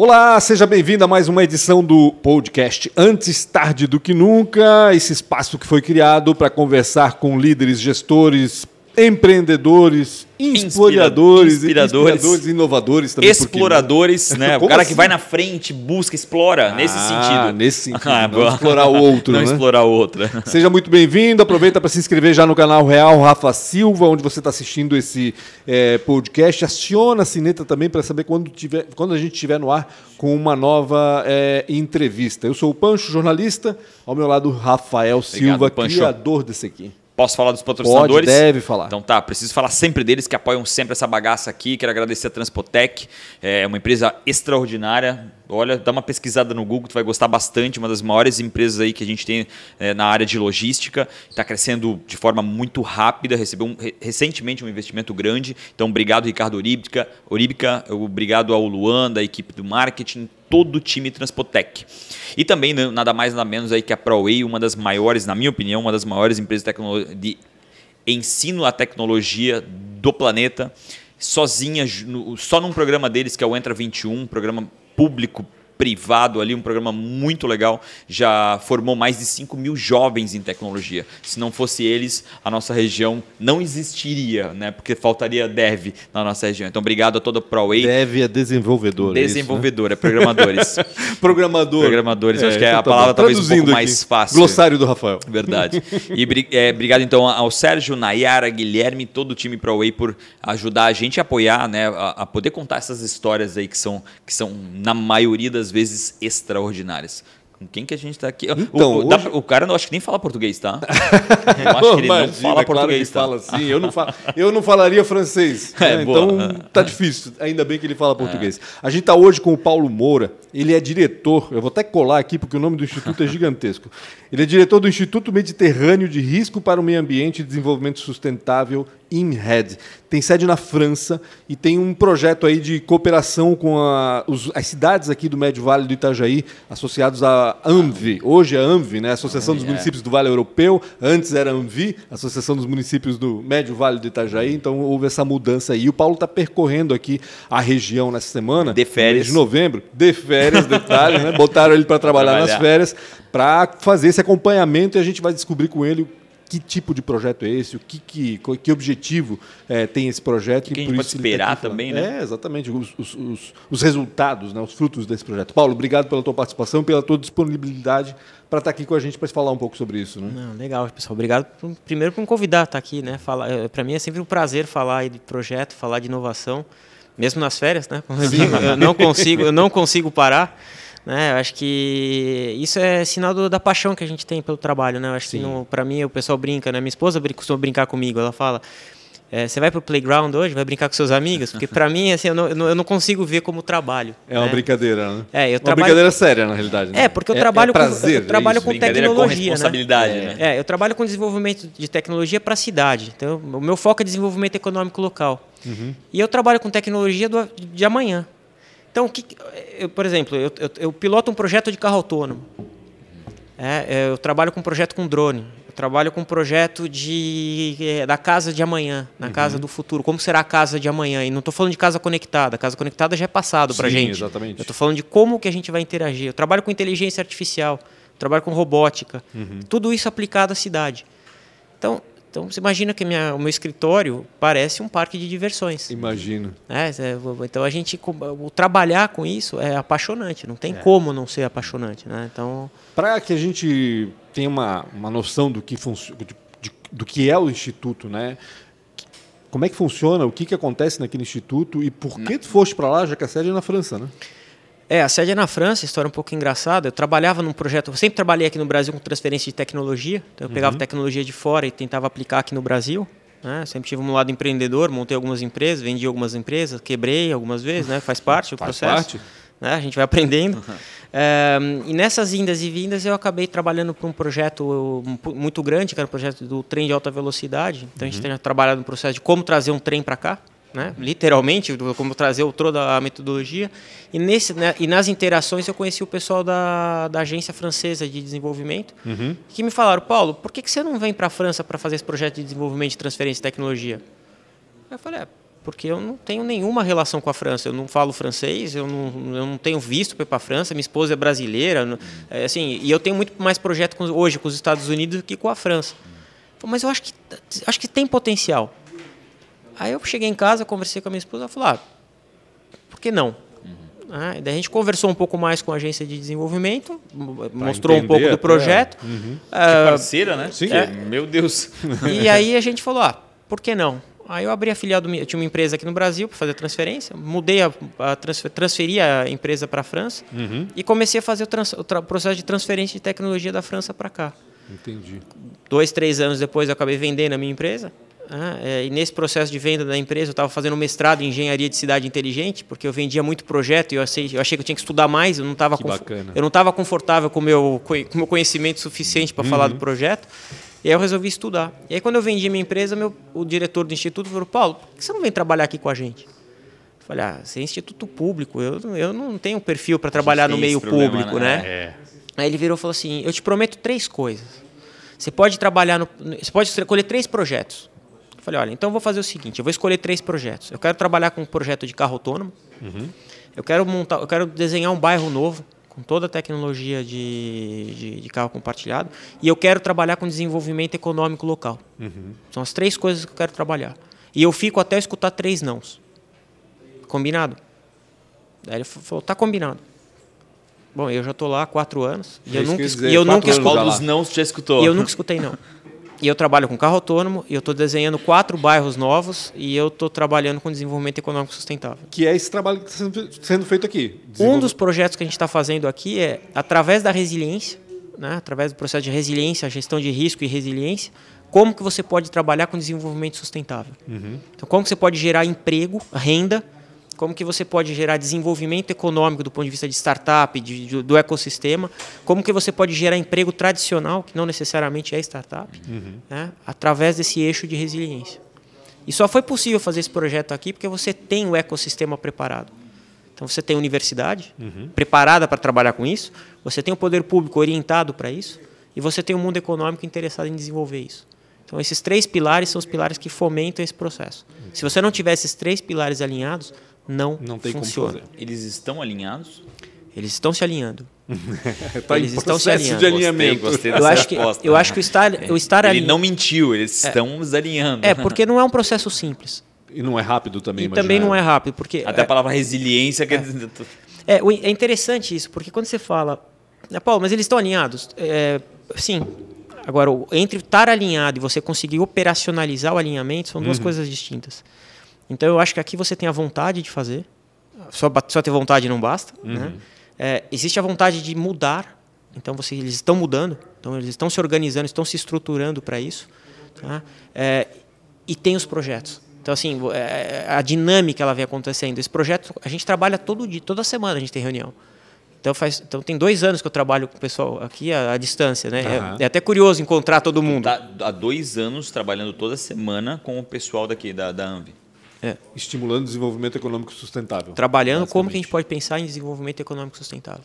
Olá, seja bem-vindo a mais uma edição do podcast Antes Tarde do Que Nunca, esse espaço que foi criado para conversar com líderes, gestores, empreendedores, inspiradores, inspiradores, inspiradores inovadores também. Exploradores, né? o cara assim? que vai na frente, busca, explora, nesse Ah, sentido. nesse sentido, Ah, não explorar o outro, Não né? explorar o outro. Seja muito bem-vindo. Aproveita para se inscrever já no canal Real Rafa Silva, onde você está assistindo esse eh, podcast. Aciona a sineta também para saber quando, tiver, quando a gente estiver no ar com uma nova eh, entrevista. Eu sou o Pancho, jornalista. Ao meu lado, Rafael Silva, Pancho. criador desse aqui. Posso falar dos patrocinadores? Pode, deve falar. Então tá, preciso falar sempre deles que apoiam sempre essa bagaça aqui. Quero agradecer a Transpotec, é uma empresa extraordinária. Olha, dá uma pesquisada no Google, tu vai gostar bastante. Uma das maiores empresas aí que a gente tem é, na área de logística. Está crescendo de forma muito rápida. Recebeu um- re- recentemente um investimento grande. Então, obrigado, Ricardo Oríbica. Oríbica obrigado ao Luan, da equipe do marketing, todo o time Transpotec. E também, né, nada mais nada menos aí que a ProWay, uma das maiores, na minha opinião, uma das maiores empresas de ensino à tecnologia do planeta, sozinha, só num programa deles, que é o Entra 21, um programa público privado ali, um programa muito legal, já formou mais de 5 mil jovens em tecnologia. Se não fosse eles, a nossa região não existiria, né? Porque faltaria dev na nossa região. Então, obrigado a toda a ProWay, Deve é desenvolvedor. é isso, né? desenvolvedora, programadores. Programador. Programadores, acho que é a tá palavra talvez um pouco Traduzindo mais aqui. fácil. Glossário do Rafael. Verdade. E é, obrigado então ao Sérgio, Nayara, Guilherme, todo o time ProWay por ajudar a gente a apoiar, né, a, a poder contar essas histórias aí que são, que são na maioria das vezes extraordinárias. Com quem que a gente tá aqui? O- Então, o, dá hoje- pra- o cara não acho que nem fala português, tá? Eu acho que ele não Imagina, fala é claro português, tá? fala assim. Eu não, fa- eu não falaria francês. É, né? Então tá difícil. Ainda bem que ele fala português. A gente tá hoje com o Paulo Moura. Ele é diretor. Eu vou até colar aqui porque o nome do instituto é gigantesco. Ele é diretor do Instituto Mediterrâneo de Risco para o Meio Ambiente e Desenvolvimento Sustentável INRED. Tem sede na França e tem um projeto aí de cooperação com a- os- as cidades aqui do Médio Vale do Itajaí, associados à ANVI. Hoje é a ANVI, né? Associação dos é. Municípios do Vale Europeu. Antes era a ANVI, Associação dos Municípios do Médio Vale do Itajaí. Então houve essa mudança aí. E o Paulo está percorrendo aqui a região nessa semana. De férias. de novembro. De férias, detalhe, né? Botaram ele para trabalhar, nas Trabalhar. férias para fazer esse acompanhamento e a gente vai descobrir com ele que tipo de projeto é esse, o que, que, que objetivo eh, tem esse projeto. Que e a por gente pode tá esperar falando. também, né? É, exatamente, os, os- os- os resultados, né, os frutos desse projeto. Paulo, obrigado pela tua participação, pela tua disponibilidade para estar aqui com a gente para falar um pouco sobre isso. Né? Não, legal, pessoal. Obrigado por- primeiro por me convidar a estar aqui, né? Falar, para mim é sempre um prazer falar de projeto, falar de inovação, mesmo nas férias, né? Digo, eu não consigo, eu não consigo parar. Né? Eu acho que isso é sinal do- da paixão que a gente tem pelo trabalho, né? Eu acho que para mim o pessoal brinca, né? Minha esposa brin- costuma brincar comigo, ela fala é, você vai pro playground hoje, vai brincar com seus amigos? Porque para mim, assim, eu não, eu não- consigo ver como trabalho. É uma né? brincadeira, né? É, eu uma trabalho- brincadeira séria, na realidade. né? É, porque eu trabalho com- prazer, eu trabalho é com com tecnologia, né? responsabilidade, né? É, eu trabalho com desenvolvimento de tecnologia para a cidade. Então, o meu foco é desenvolvimento econômico local. Uhum. E eu trabalho com tecnologia do, de amanhã. Então, que, eu, por exemplo, eu, eu, eu piloto um projeto de carro autônomo. É, é, eu trabalho com um projeto com drone. Eu trabalho com um projeto de, é, da casa de amanhã, na Uhum. casa do futuro. Como será a casa de amanhã? E não estou falando de casa conectada. A casa conectada já é passado para gente. exatamente. Eu estou falando de como que a gente vai interagir. Eu trabalho com inteligência artificial, eu trabalho com robótica. Uhum. Tudo isso aplicado à cidade. Então, então você imagina que minha, o meu escritório parece um parque de diversões. Imagino. É, então a gente trabalhar com isso é apaixonante. Não tem como não ser apaixonante, né? Então Para que a gente tenha uma, uma noção do que, de- do que é o Instituto, né? Como é que funciona, o que, que acontece naquele instituto e por que tu foste para lá, já que a sede é na França, né? É, a sede é na França, história um pouco engraçada. Eu trabalhava num projeto, eu sempre trabalhei aqui no Brasil com transferência de tecnologia. Então eu pegava tecnologia de fora e tentava aplicar aqui no Brasil. Né? Sempre tive um lado empreendedor, montei algumas empresas, vendi algumas empresas, quebrei algumas vezes, né? Faz parte do Faz processo. parte. Né? A gente vai aprendendo. É, e nessas indas e vindas eu acabei trabalhando para um projeto um, muito grande, que era o projeto do trem de alta velocidade. Então a gente tem trabalhado no processo de como trazer um trem para cá. Né? Literalmente, como trazer o- toda a metodologia. E, nesse, né, e nas interações eu conheci o pessoal da, da agência francesa de desenvolvimento, que me falaram, Paulo, por que, que você não vem para a França para fazer esse projeto de desenvolvimento de transferência de tecnologia? Eu falei, é, porque eu não tenho nenhuma relação com a França. Eu não falo francês, eu não, eu não tenho visto para ir para a França. Minha esposa é brasileira, é, assim, e eu tenho muito mais projeto com, hoje com os Estados Unidos do que com a França. Mas eu acho que acho que tem potencial. Aí eu cheguei em casa, conversei com a minha esposa, ela falou: ah, por que não? Ah, daí a gente conversou um pouco mais com a agência de desenvolvimento, pra mostrou um pouco do projeto. Uhum. Uh, que parceira, né? Sim. É. Meu Deus. E aí a gente falou, ah, por que não? Aí eu abri a filial, do, eu tinha uma empresa aqui no Brasil para fazer transferência, mudei a, a transfer, transferi a empresa para a França uhum. e comecei a fazer o, trans, o processo de transferência de tecnologia da França para cá. Entendi. Dois, três anos depois eu acabei vendendo a minha empresa. Ah, é, e nesse processo de venda da empresa, eu estava fazendo um mestrado em engenharia de cidade inteligente, porque eu vendia muito projeto e eu, achei, eu achei que eu tinha que estudar mais. Eu não estava eu não estava confortável com meu com o meu conhecimento suficiente para uhum. falar do projeto. E aí eu resolvi estudar. E aí quando eu vendi minha empresa, meu, o diretor do instituto falou, Paulo, por que você não vem trabalhar aqui com a gente? Eu falei, ah, você é instituto público, eu, eu não tenho perfil para trabalhar no meio problema, público, né? né? É. Aí ele virou e falou assim, eu te prometo três coisas. Você pode trabalhar no, você pode escolher três projetos. Eu falei, olha, então eu vou fazer o seguinte, eu vou escolher três projetos. Eu quero trabalhar com um projeto de carro autônomo. Uhum. Eu quero montar, eu quero desenhar um bairro novo com toda a tecnologia de, de, de, carro compartilhado, e eu quero trabalhar com desenvolvimento econômico local. Uhum. São as três coisas que eu quero trabalhar. E eu fico até escutar três nãos. Combinado? Daí ele falou, tá combinado. Bom, eu já estou lá há quatro anos. E eu nunca, dizer, e eu nunca escutei. dos não já escutou. E eu nunca escutei não. E eu trabalho com carro autônomo, e eu estou desenhando quatro bairros novos, e eu estou trabalhando com desenvolvimento econômico sustentável. Que é esse trabalho que está sendo feito aqui. Um dos projetos que a gente está fazendo aqui é, através da resiliência, né, através do processo de resiliência, gestão de risco e resiliência, como que você pode trabalhar com desenvolvimento sustentável. Uhum. Então, como que você pode gerar emprego, renda, como que você pode gerar desenvolvimento econômico do ponto de vista de startup, de, de, do ecossistema, como que você pode gerar emprego tradicional, que não necessariamente é startup, uhum. né, através desse eixo de resiliência. E só foi possível fazer esse projeto aqui porque você tem o ecossistema preparado. Então você tem a universidade uhum. preparada para trabalhar com isso, você tem o poder público orientado para isso, e você tem o mundo econômico interessado em desenvolver isso. Então esses três pilares são os pilares que fomentam esse processo. Se você não tiver esses três pilares alinhados, não, não tem funciona. Como fazer. Eles estão alinhados? Eles estão se alinhando. tá eles estão se alinhando. de alinhamento. Gostei, gostei eu, acho que, aposta, eu acho que o estar, o estar Ele não mentiu, eles é, estão se alinhando. É, porque não é um processo simples. E não é rápido também, E também não é rápido, porque... Até a palavra resiliência... É, é, é interessante isso, porque quando você fala... Né, Paulo, mas eles estão alinhados? É, sim. Agora, entre estar alinhado e você conseguir operacionalizar o alinhamento são duas uhum. coisas distintas. Então eu acho que aqui você tem a vontade de fazer, só, só ter vontade não basta. Uhum. Né? É, existe a vontade de mudar, então você, eles estão mudando, então eles estão se organizando, estão se estruturando para isso. Tá? É, e tem os projetos. Então, assim, é, a dinâmica ela vem acontecendo. Esse projeto, a gente trabalha todo dia, toda semana a gente tem reunião. Então, faz, então tem dois anos que eu trabalho com o pessoal aqui à, à distância, né? Uhum. É, é, até curioso encontrar todo mundo. Tá, há dois anos trabalhando toda semana com o pessoal daqui da, da Anvi. É. Estimulando o desenvolvimento econômico sustentável. Trabalhando como que a gente pode pensar em desenvolvimento econômico sustentável.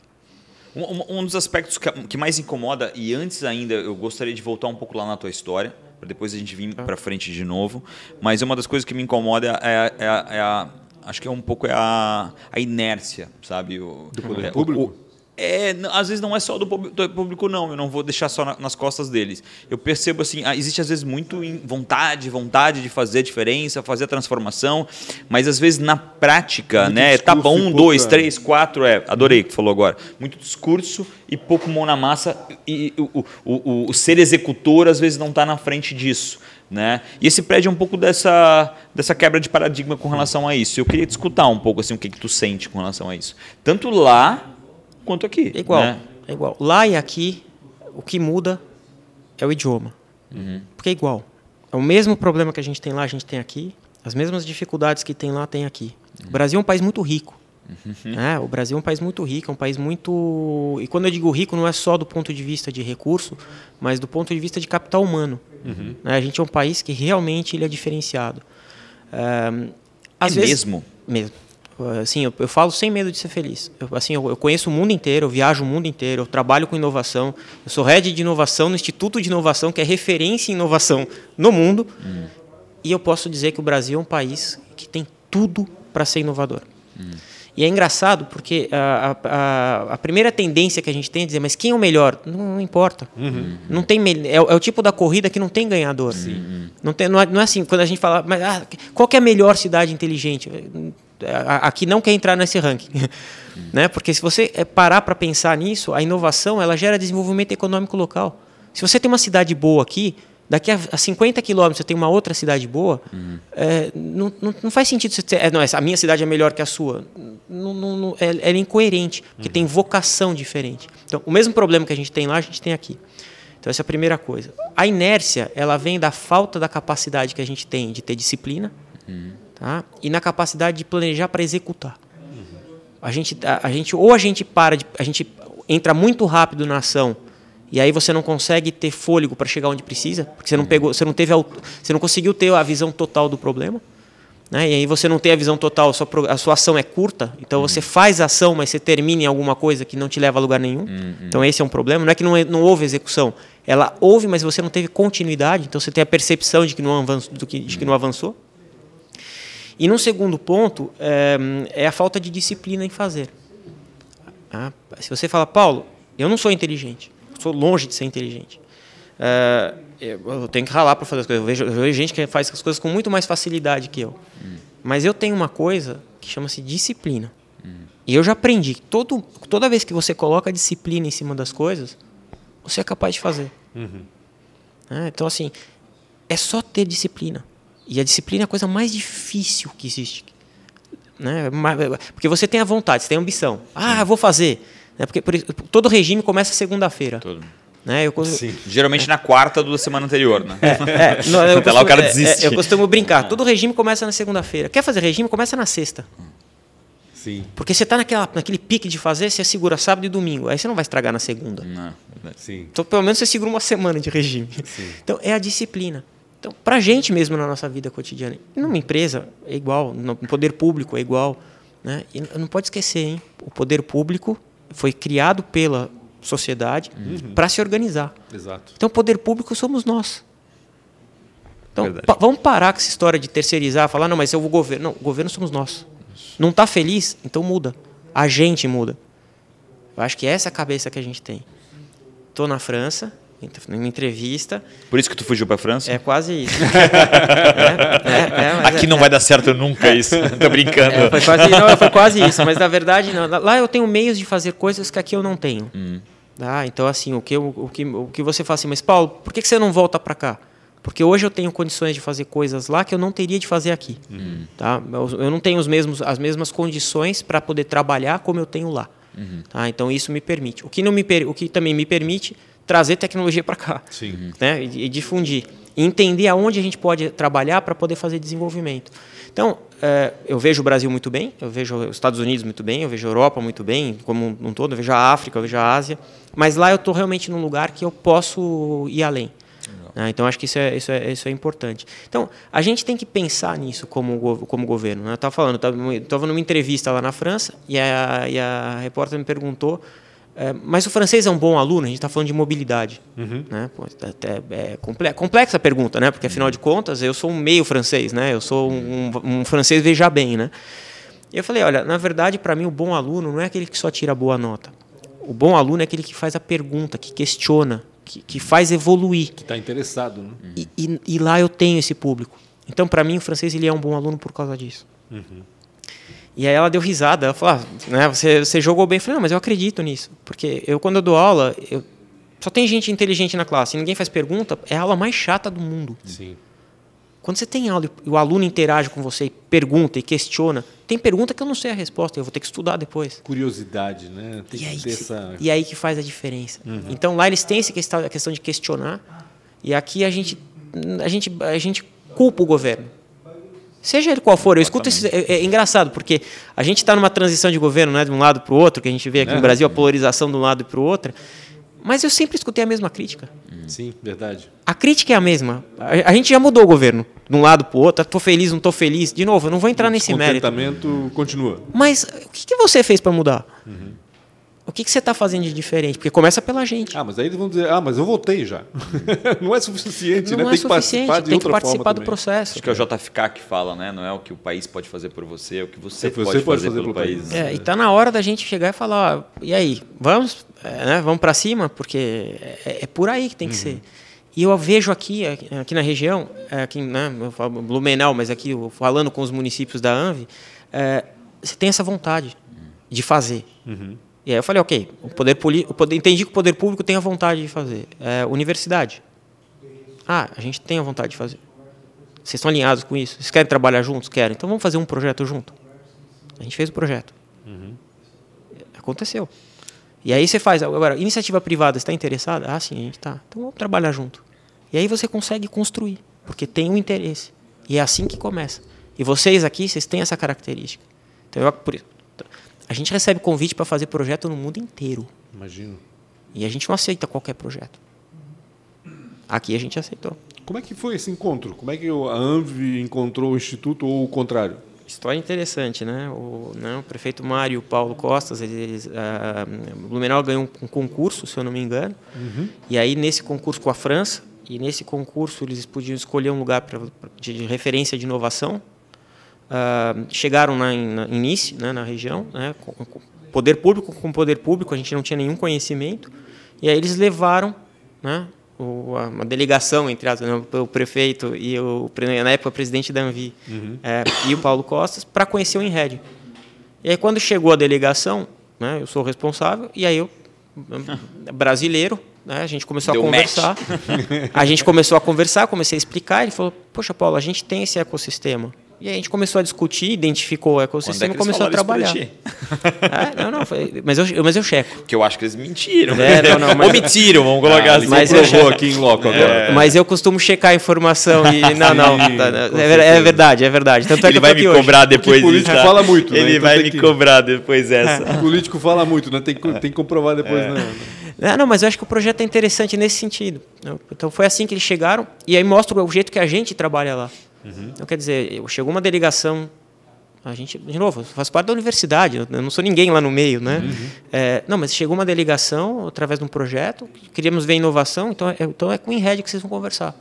Um, um dos aspectos que, que, mais incomoda, e antes ainda eu gostaria de voltar um pouco lá na tua história, para depois a gente vir ah. para frente de novo, mas uma das coisas que me incomoda é, é, é a. Acho que é um pouco é a, a inércia, sabe? O, do poder é, público? É, às vezes não é só do público, não. Eu não vou deixar só nas costas deles. Eu percebo assim, existe às vezes muito vontade, vontade de fazer a diferença, fazer a transformação, mas às vezes na prática, muito né? Bom, um, dois, três, quatro, é. Adorei o que falou agora. Muito discurso e pouco mão na massa. E o, o, o, o ser executor às vezes não está na frente disso. Né? E esse prédio é um pouco dessa, dessa quebra de paradigma com relação a isso. Eu queria te escutar um pouco assim, o que, que tu sente com relação a isso. Tanto lá quanto aqui. É igual. Né? É igual. Lá e aqui, o que muda é o idioma. Uhum. Porque é igual. É o mesmo problema que a gente tem lá, a gente tem aqui. As mesmas dificuldades que tem lá, tem aqui. Uhum. O Brasil é um país muito rico. Uhum. É, o Brasil é um país muito rico, é um país muito. E quando eu digo rico, não é só do ponto de vista de recurso, mas do ponto de vista de capital humano. Uhum. É, a gente é um país que realmente ele é diferenciado. É, às é vezes, mesmo? Mesmo. Assim, eu, eu, falo sem medo de ser feliz. Eu, assim, eu, eu, conheço o mundo inteiro, eu viajo o mundo inteiro, eu trabalho com inovação. Eu sou head de inovação no Instituto de Inovação, que é referência em inovação no mundo. Hum. e eu posso dizer que o Brasil é um país que tem tudo para ser inovador. Hum. E é engraçado porque a, a, a, primeira tendência que a gente tem é dizer, mas quem é o melhor? Não, não importa. Uhum. Não tem, é, é, o tipo da corrida que não tem ganhador. Sim. Não, tem, não, é, não é assim, quando a gente fala, mas ah, qual é a melhor cidade inteligente? Aqui não quer entrar nesse ranking. né? Porque se você é, parar para pensar nisso, a inovação ela gera desenvolvimento econômico local. Se você tem uma cidade boa aqui, daqui a, a 50 quilômetros você tem uma outra cidade boa, uhum. é, não, não, não, faz sentido você ter, é, não, a minha cidade é melhor que a sua. Não, não, é, é incoerente, porque uhum. tem vocação diferente. Então, o mesmo problema que a gente tem lá, a gente tem aqui. Então, essa é a primeira coisa. A inércia, ela vem da falta da capacidade que a gente tem de ter disciplina uhum. Tá? e na capacidade de planejar para executar. A gente, a, a, gente, ou a gente para, de, a gente entra muito rápido na ação e aí você não consegue ter fôlego para chegar onde precisa, porque você não pegou, você não teve, você não conseguiu ter a visão total do problema. Né? E aí você não tem a visão total, a sua, a sua ação é curta, então uhum. você faz a ação, mas você termina em alguma coisa que não te leva a lugar nenhum. Uhum. Então esse é um problema. Não é que não, não houve execução, ela houve, mas você não teve continuidade, então você tem a percepção de que não avançou. Que, de que não avançou. E num segundo ponto, é, é a falta de disciplina em fazer. Ah, se você fala, Paulo, eu não sou inteligente, sou longe de ser inteligente. Uh, eu tenho que ralar para fazer as coisas. Eu vejo, eu vejo, gente que faz as coisas com muito mais facilidade que eu. Hum. Mas eu tenho uma coisa que chama-se disciplina. Hum. E eu já aprendi que todo, toda vez que você coloca disciplina em cima das coisas, você é capaz de fazer. Uhum. É, então, assim, é só ter disciplina. E a disciplina é a coisa mais difícil que existe. Né? Porque você tem a vontade, você tem a ambição. Ah, vou fazer. Né? Porque por, todo regime começa segunda-feira. Né? Eu, Geralmente é. na quarta da semana anterior, né? É, é, não, Até costumo, lá o cara é, desiste. É, eu costumo brincar. Todo regime começa na segunda-feira. Quer fazer regime? Começa na sexta. Sim. Porque você está naquele pique de fazer, você segura sábado e domingo. Aí você não vai estragar na segunda. Não. Sim. Então, pelo menos você segura uma semana de regime. Sim. Então, é a disciplina. Então, para a gente mesmo na nossa vida cotidiana, numa empresa é igual, no poder público é igual. Né? E não pode esquecer, hein? O poder público foi criado pela sociedade uhum. para se organizar. Exato. Então, o poder público somos nós. Então, pa vamos parar com essa história de terceirizar, falar, não, mas eu vou governo. Não, o governo somos nós. Isso. Não está feliz? Então muda. A gente muda. Eu acho que essa é a cabeça que a gente tem. Estou na França, numa entrevista. Por isso que tu fugiu para a França? É quase isso. é, é, é, Aqui não é. vai dar certo nunca isso. Tô brincando. É, foi, quase, não, foi quase isso, mas na verdade não. Lá eu tenho meios de fazer coisas que aqui eu não tenho. Hum. Tá? Então assim, o que, eu, o, que, o que você fala assim, mas Paulo, por que, que você não volta para cá? Porque hoje eu tenho condições de fazer coisas lá que eu não teria de fazer aqui. Uhum. Tá? Eu, eu, não tenho os mesmos, as mesmas condições para poder trabalhar como eu tenho lá. Uhum. Tá? Então isso me permite. O que, não me, o que também me permite trazer tecnologia para cá Sim. Né? E, e, difundir. E entender aonde a gente pode trabalhar para poder fazer desenvolvimento. Então, é, eu vejo o Brasil muito bem, eu vejo os Estados Unidos muito bem, eu vejo a Europa muito bem, como um todo, eu vejo a África, eu vejo a Ásia, mas lá eu estou realmente num lugar que eu posso ir além. Né? Então, acho que isso é, isso, é, isso é importante. Então, a gente tem que pensar nisso como, como governo. Né? Eu estava falando, estava numa entrevista lá na França e a, e a repórter me perguntou é, mas o francês é um bom aluno? A gente está falando de mobilidade. Uhum. Né? Pô, é, é complexa a pergunta, né? porque afinal de contas eu sou um meio francês, né? eu sou um, um francês veja bem. Né? E eu falei: olha, na verdade, para mim, o bom aluno não é aquele que só tira boa nota. O bom aluno é aquele que faz a pergunta, que questiona, que, que faz evoluir. Que está interessado. Né? E, e, e, lá eu tenho esse público. Então, para mim, o francês ele é um bom aluno por causa disso. Uhum. E aí ela deu risada. Ela falou: ah, né, você, você jogou bem. Eu falei: não, mas eu acredito nisso. Porque eu, quando eu dou aula, eu, só tem gente inteligente na classe ninguém faz pergunta, é a aula mais chata do mundo. Sim. Quando você tem aula e o aluno interage com você e pergunta e questiona, tem pergunta que eu não sei a resposta, eu vou ter que estudar depois. Curiosidade, né? Tem e, aí que, essa... e aí que faz a diferença. Uhum. Então lá eles têm essa questão, a questão de questionar, e aqui a gente, a gente, a gente culpa o governo. Seja ele qual for, eu escuto esse, é, é, engraçado, porque a gente está numa transição de governo, né, de um lado para o outro, que a gente vê aqui é, no Brasil, a polarização de um lado para o outro. Mas eu sempre escutei a mesma crítica. Sim, verdade. A crítica é a mesma. A, a gente já mudou o governo, de um lado para o outro. Estou feliz, não estou feliz. De novo, eu não vou entrar nesse mérito. O continua. Mas o que, que você fez para mudar? Uhum. O que, que você está fazendo de diferente? Porque começa pela gente. Ah, mas aí eles vão dizer, ah, mas eu votei já. não é suficiente, não né? Não tem é que participar de tem outra que participar do também. processo. Acho que é o JFK que fala, né? Não é o que o país pode fazer por você, é o que você, É pode, você pode fazer, fazer pelo pelo país. país. né? É, e tá na hora da gente chegar e falar, ó, e aí, vamos, é, né, vamos para cima, porque é, é por aí que tem que ser. E eu vejo aqui, aqui- na região, é, aqui, né, eu falo Blumenau, mas aqui falando com os municípios da ANVI, é, você tem essa vontade de fazer. E aí eu falei, ok, o poder, o poder entendi que o poder público tem a vontade de fazer. É, universidade. Ah, a gente tem a vontade de fazer. Vocês estão alinhados com isso? Vocês querem trabalhar juntos? Querem. Então vamos fazer um projeto junto. A gente fez o projeto. Aconteceu. E aí você faz. Agora, iniciativa privada, está interessada? Ah, sim, a gente está. Então vamos trabalhar junto. E aí você consegue construir, porque tem um interesse. E é assim que começa. E vocês aqui, vocês têm essa característica. Então, eu, por isso, a gente recebe convite para fazer projeto no mundo inteiro. Imagino. E a gente não aceita qualquer projeto. Aqui a gente aceitou. Como é que foi esse encontro? Como é que a ANV encontrou o Instituto ou o contrário? História interessante, né? O, né, o prefeito Mário Paulo Costas, eles, ah, Blumenau ganhou um concurso, se eu não me engano. E aí, nesse concurso com a França, e nesse concurso eles podiam escolher um lugar pra, de referência de inovação. Ah, chegaram na, na, em Nice, né, na região, né, com, com poder público com poder público, a gente não tinha nenhum conhecimento. E aí eles levaram né, o, a, uma delegação, entre aspas, né, o prefeito e o, na época, o presidente da Anvi é, e o Paulo Costas, para conhecer o Enred. E aí, quando chegou a delegação, né, eu sou o responsável, e aí eu, brasileiro, né, a gente começou Deu a conversar. A gente começou a conversar, comecei a explicar, ele falou, poxa, Paulo, a gente tem esse ecossistema. E aí a gente começou a discutir, identificou o é ecossistema que e eles começou a trabalhar. pra ti? É, não, não, foi, mas, eu, mas eu checo. Porque eu acho que eles mentiram. É, não, não, mas- Omitiram, vamos colocar assim. mas eu- provou aqui em loco agora. Mas eu costumo checar a informação e. Não, não. Tá- é, é verdade, é verdade. Tanto é que Ele vai me hoje. cobrar depois Porque político disso, tá? fala muito, né? Ele Então vai me que- cobrar depois essa. O político fala muito, né? Tem que, tem que comprovar depois. É. Né? É, não, mas eu acho que o projeto é interessante nesse sentido. Então foi assim que eles chegaram e aí mostra o jeito que a gente trabalha lá. Então quer dizer, chegou uma delegação, a gente, de novo, eu faço parte da universidade, eu não sou ninguém lá no meio, né? É, não, mas chegou uma delegação através de um projeto, queríamos ver inovação, então é, então é com o Inred que vocês vão conversar.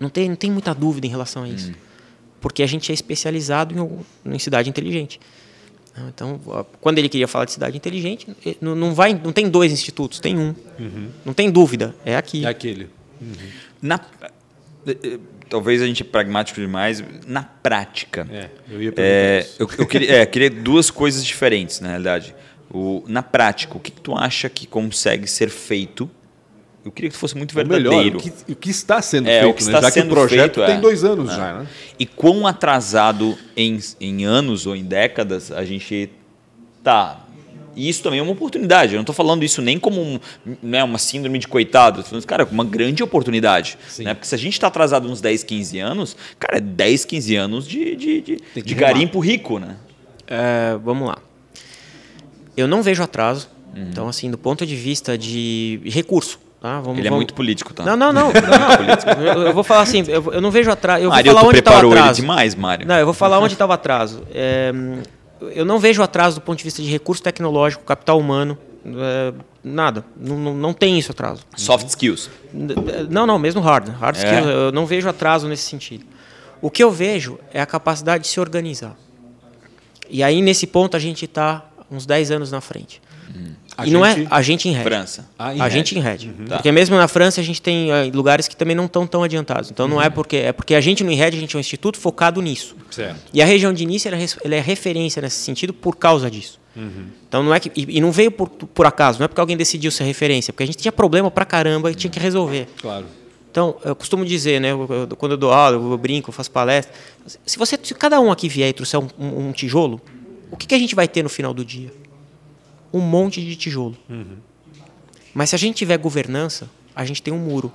Não tem, não tem muita dúvida em relação a isso. Porque a gente é especializado em, em cidade inteligente. Então, quando ele queria falar de cidade inteligente, não, não vai, não tem dois institutos, tem um. Não tem dúvida, é aqui. É aquele. Na- eh, eh, talvez a gente é pragmático demais. Na prática, É, eu ia é, eu, eu queria, é, queria duas coisas diferentes, na realidade. O, na prática, o que, que tu acha que consegue ser feito? Eu queria que fosse muito Ou melhor, verdadeiro. o que, o que está sendo É, o feito, que né? está Já que o sendo projeto feito, tem é. dois anos É. já, né? E quão atrasado em, em anos ou em décadas a gente tá. E isso também é uma oportunidade. Eu não estou falando isso nem como um, né, uma síndrome de coitado. Estou falando, cara, uma grande oportunidade. Né? Porque se a gente está atrasado uns 10, 15 anos, cara, é 10, 15 anos de, de, de, de garimpo rico, né? É, vamos lá. Eu não vejo atraso. Uhum. Então, assim, do ponto de vista de recurso. Tá? Vamos, Ele é vamos- muito político, tá? Não, não, não. não, não. Eu, eu vou falar assim, eu, eu não vejo atraso. Eu vou Mário, falar tu onde estava atraso. demais, Mário. Não, eu vou falar onde estava atraso. É, eu não vejo atraso do ponto de vista de recurso tecnológico, capital humano, é, nada. Não, não, não tem isso atraso. Soft skills. Não, não, mesmo hard. Hard É? skills, eu não vejo atraso nesse sentido. O que eu vejo é a capacidade de se organizar. E aí, nesse ponto, a gente está uns 10 anos na frente. A e não é gente- a gente em rede. França. Ah, em a rede. gente em rede. Tá. Porque mesmo na França a gente tem eh, lugares que também não estão tão adiantados. Então não é porque é porque a gente no INRED a gente é um instituto focado nisso. Certo. E a região de Nice ela é, ela é referência nesse sentido por causa disso. Então não é que e, e não veio por, por acaso, não é porque alguém decidiu ser referência, porque a gente tinha problema pra caramba e tinha que resolver. Claro. Então, eu costumo dizer, né, eu- eu- quando eu dou aula, eu brinco, eu faço palestra. Se você, se cada um aqui vier e trouxer um, um- um tijolo, o que, que a gente vai ter no final do dia? Um monte de tijolo. Mas se a gente tiver governança, a gente tem um muro.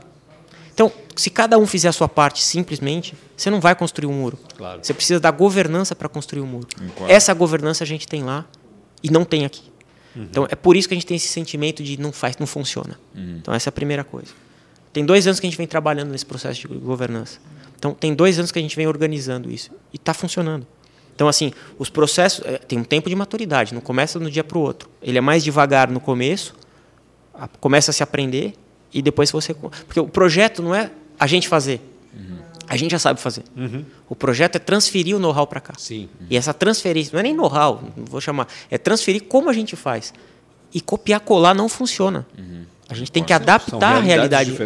Então, se cada um fizer a sua parte simplesmente, você não vai construir um muro. Claro. Você precisa da governança para construir um muro. Concordo. Essa governança a gente tem lá e não tem aqui. Então, é por isso que a gente tem esse sentimento de não faz, não funciona. Então, essa é a primeira coisa. Tem dois anos que a gente vem trabalhando nesse processo de governança. Então, tem dois anos que a gente vem organizando isso. E está funcionando. Então, assim, os processos é, tem um tempo de maturidade, não começa no dia para o outro. Ele é mais devagar no começo, a, começa a se aprender e depois você. Porque o projeto não é a gente fazer. Uhum. A gente já sabe fazer. Uhum. O projeto é transferir o know-how para cá. Sim. E essa transferência, não é nem know-how, não vou chamar, é transferir como a gente faz. E copiar, colar não funciona. Uhum. A gente tem que adaptar a realidade. A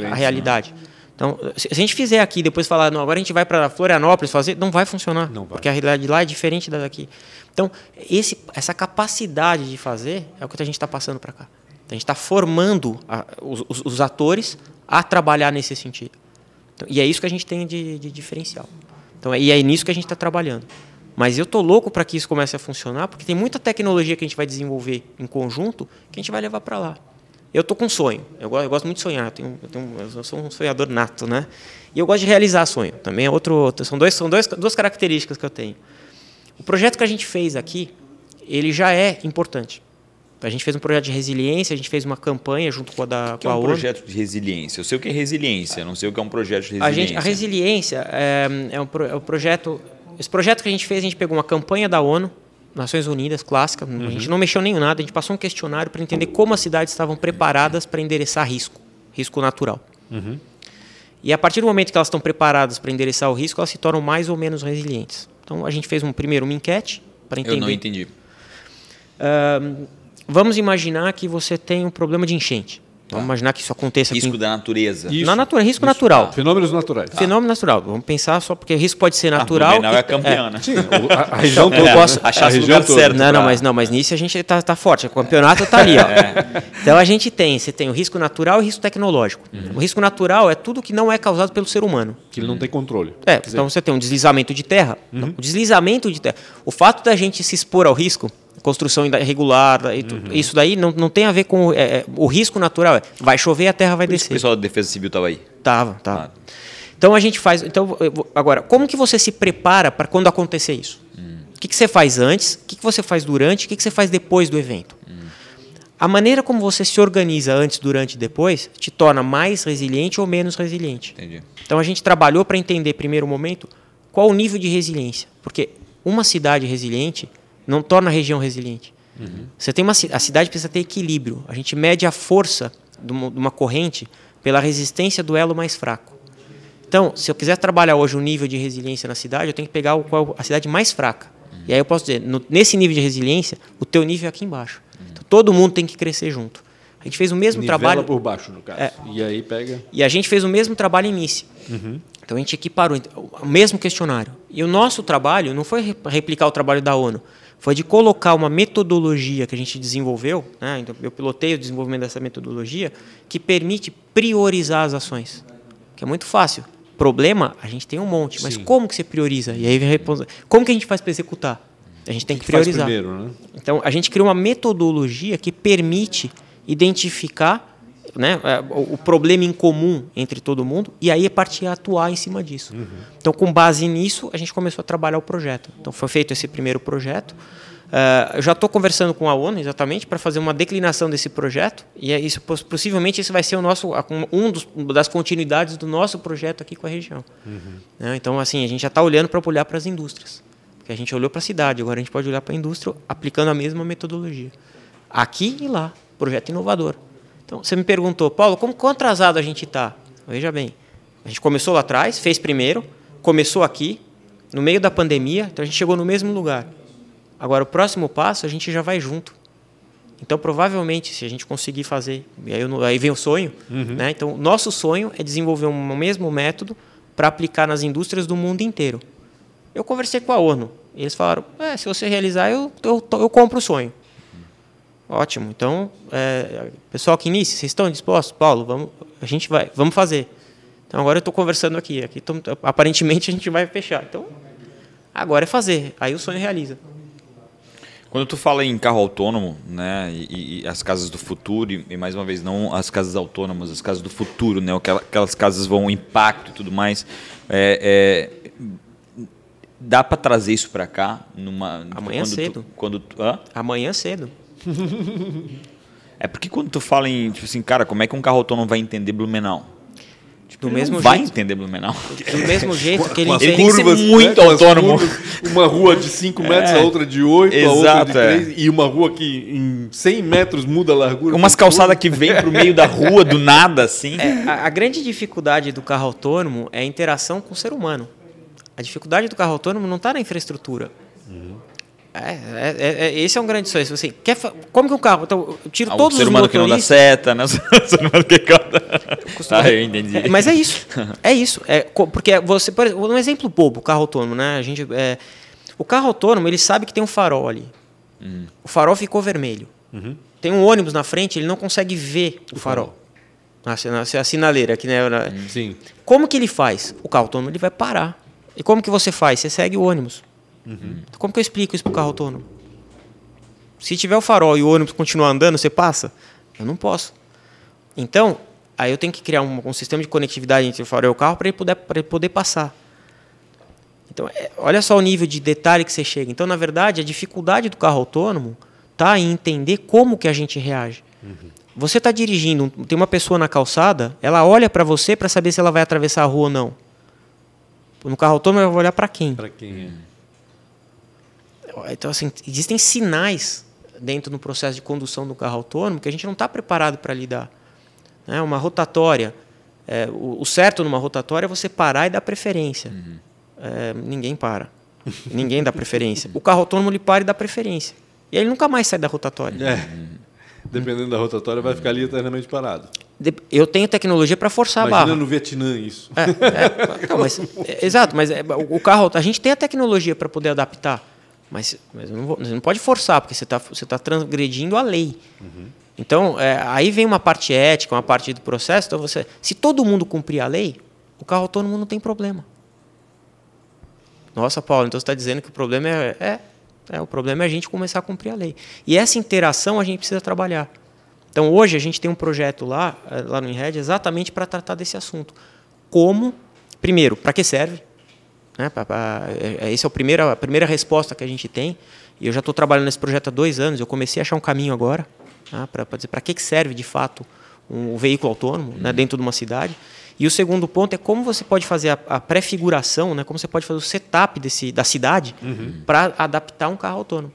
né? Então, se a gente fizer aqui depois falar, não, agora a gente vai para Florianópolis fazer, não vai funcionar. Não vai. Porque a realidade lá é diferente da daqui. Então, esse, essa capacidade de fazer é o que a gente está passando para cá. Então, a gente está formando a, os, os, os, atores a trabalhar nesse sentido. Então, e é isso que a gente tem de, de diferencial. Então, e é nisso que a gente está trabalhando. Mas eu tô louco para que isso comece a funcionar, porque tem muita tecnologia que a gente vai desenvolver em conjunto que a gente vai levar para lá. Eu tô com um sonho. Eu gosto, eu gosto muito de sonhar. Eu, tenho, eu, tenho, eu, sou um sonhador nato, né? E eu gosto de realizar sonho. Também é outro. São, dois, são dois, duas características que eu tenho. O projeto que a gente fez aqui, ele já é importante. A gente fez um projeto de resiliência, a gente fez uma campanha junto com a da o que é um projeto de resiliência? Eu sei o que é resiliência, não sei o que é um projeto de resiliência. A, gente, a resiliência é, é, um, é um projeto. Esse projeto que a gente fez, a gente pegou uma campanha da ONU Nações Unidas, clássica. Uhum. A gente não mexeu nem nada, a gente passou um questionário para entender como as cidades estavam preparadas para endereçar risco, risco natural. Uhum. E a partir do momento que elas estão preparadas para endereçar o risco, elas se tornam mais ou menos resilientes. Então a gente fez um primeiro uma enquete para entender. Eu não entendi. Uh, vamos imaginar que você tem um problema de enchente. Vamos tá. imaginar que isso aconteça risco aqui. da natureza. Isso. Na natureza, risco isso. natural. Ah. Fenômenos naturais. Fenômeno natural. Vamos pensar só porque risco pode ser natural. Ah, é campeã, é. né? Sim, a, a região toda. Eu posso achar a região toda. certo. Não, não, mas não, mas nisso a gente está tá forte. O campeonato está ali, ó. É. Então a gente tem, você tem o risco natural e o risco tecnológico. Uhum. O risco natural é tudo que não é causado pelo ser humano. Que ele não tem controle. É, então você tem um deslizamento de terra. Uhum. o deslizamento de terra. O fato da gente se expor ao risco construção irregular, uhum. isso daí não, não tem a ver com é, é, o risco natural. É, vai chover, a terra vai Por descer. o pessoal da Defesa Civil estava aí? Tava, tava. Ah. Então a gente faz. Então agora, como que você se prepara para quando acontecer isso? Hum. O que, que você faz antes? O que, que você faz durante? O que, que você faz depois do evento? Hum. A maneira como você se organiza antes, durante e depois te torna mais resiliente ou menos resiliente. Entendi. Então a gente trabalhou para entender, primeiro momento, qual o nível de resiliência. Porque uma cidade resiliente não torna a região resiliente. Uhum. Você tem uma a cidade precisa ter equilíbrio. A gente mede a força de uma, de uma corrente pela resistência do elo mais fraco. Então, se eu quiser trabalhar hoje o nível de resiliência na cidade, eu tenho que pegar o, a cidade mais fraca. Uhum. E aí eu posso dizer, no, nesse nível de resiliência, o teu nível é aqui embaixo. Uhum. Então, todo mundo tem que crescer junto. A gente fez o mesmo Nivela trabalho. por baixo, no caso. É, e aí pega. E a gente fez o mesmo trabalho em Nice. Uhum. Então a gente equiparou o mesmo questionário. E o nosso trabalho não foi replicar o trabalho da ONU, foi de colocar uma metodologia que a gente desenvolveu, né? então eu pilotei o desenvolvimento dessa metodologia, que permite priorizar as ações. Que é muito fácil. Problema, a gente tem um monte, mas Sim. como que você prioriza? E aí vem a como que a gente faz para executar? A gente tem que, que priorizar. Primeiro, né? Então a gente criou uma metodologia que permite identificar né, é, o problema em comum entre todo mundo e aí partir a atuar em cima disso. Uhum. Então, com base nisso, a gente começou a trabalhar o projeto. Então, foi feito esse primeiro projeto. Uh, eu já estou conversando com a ONU exatamente para fazer uma declinação desse projeto e é isso possivelmente esse vai ser o nosso um dos, das continuidades do nosso projeto aqui com a região. Uhum. Né? Então assim a gente já está olhando para olhar para as indústrias, porque a gente olhou para a cidade, agora a gente pode olhar para a indústria aplicando a mesma metodologia, aqui e lá, projeto inovador. Então, você me perguntou, Paulo, como quão atrasado a gente está? Veja bem, a gente começou lá atrás, fez primeiro, começou aqui, no meio da pandemia, então a gente chegou no mesmo lugar. Agora, o próximo passo, a gente já vai junto. Então, provavelmente, se a gente conseguir fazer, e aí, aí vem o sonho, uhum. né? Então, nosso sonho é desenvolver um mesmo método para aplicar nas indústrias do mundo inteiro. Eu conversei com a ONU, e eles falaram: é, se você realizar, eu, eu, eu compro o sonho. Ótimo. Então, é, pessoal que inicia, vocês estão dispostos? Paulo, vamos, a gente vai, vamos fazer. Então, agora eu estou conversando aqui. aqui tô, aparentemente a gente vai fechar. Então, agora é fazer. Aí o sonho realiza. Quando tu fala em carro autônomo, né, e, e as casas do futuro, e, e, mais uma vez não as casas autônomas, as casas do futuro, né, aquelas, aquelas casas vão impacto e tudo mais, é, é, dá para trazer isso para cá numa amanhã quando cedo. Tu, quando tu, hã? Amanhã cedo. É porque quando tu fala em, tipo assim, cara, como é que um carro autônomo vai entender Blumenau? Tipo, do mesmo vai jeito, entender Blumenau. Do mesmo jeito que ele entende. Ele curvas, tem muito né, autônomo. Curvas, uma rua de 5 metros, é, a outra de 8, exato, a outra de 3. É. E uma rua que em 100 metros muda a largura. Umas calçadas que vem pro meio da rua, do nada, assim. É, a, a grande dificuldade do carro autônomo é a interação com o ser humano. A dificuldade do carro autônomo não está na infraestrutura. É, é, é, é, esse é um grande sonho. Você quer, como que um carro? Então, eu tiro ah, todos os motoristas... que não dá seta, né? O ser humano que Ah, eu entendi. mas é isso. É isso. É, porque você, por exemplo, um exemplo bobo, o carro autônomo, né? A gente, é, o carro autônomo, ele sabe que tem um farol ali. Hum. O farol ficou vermelho. Uhum. Tem um ônibus na frente, ele não consegue ver o, o farol. farol. A, a sinaleira aqui, né? Sim. Como que ele faz? O carro autônomo ele vai parar. E como que você faz? Você segue o ônibus. Uhum. Como que eu explico isso para o carro autônomo? Se tiver o farol e o ônibus continuar andando, você passa? Eu não posso. Então, aí eu tenho que criar um, um sistema de conectividade entre o farol e o carro para ele, poder, ele poder passar. Então, é, olha só o nível de detalhe que você chega. Então, na verdade, a dificuldade do carro autônomo está em entender como que a gente reage. Uhum. Você está dirigindo, tem uma pessoa na calçada, ela olha para você para saber se ela vai atravessar a rua ou não. No carro autônomo, eu vou olhar para quem? Para quem é. Então, assim, existem sinais dentro do processo de condução do carro autônomo que a gente não está preparado para lidar. Né? Uma rotatória, é, o, o, certo numa rotatória é você parar e dar preferência. Uhum. É, ninguém para. ninguém dá preferência. O carro autônomo ele para e dá preferência. E aí ele nunca mais sai da rotatória. É. Dependendo da rotatória, vai ficar ali eternamente parado. Eu tenho tecnologia para forçar Imagina a barra. no Vietnã isso. É, é, não, mas, é, exato, mas é, o carro, a gente tem a tecnologia para poder adaptar. Mas, mas não vou, não pode forçar, porque você está você tá transgredindo a lei. Uhum. Então, é, aí vem uma parte ética, uma parte do processo. Então, você, se todo mundo cumprir a lei, o carro autônomo não tem problema. Nossa, Paulo, então você está dizendo que o problema é, é, é, o problema é a gente começar a cumprir a lei. E essa interação a gente precisa trabalhar. Então, hoje a gente tem um projeto lá, é, lá no INRED, exatamente para tratar desse assunto. Como, primeiro, para que serve? Né? Pra, é, essa é a primeira, a primeira resposta que a gente tem. E eu já estou trabalhando nesse projeto há dois anos. Eu comecei a achar um caminho agora né? para dizer para que, que serve de fato um veículo autônomo né? dentro de uma cidade. E o segundo ponto é como você pode fazer a, a pré-figuração, né? como você pode fazer o setup desse, da cidade uhum. para adaptar um carro autônomo.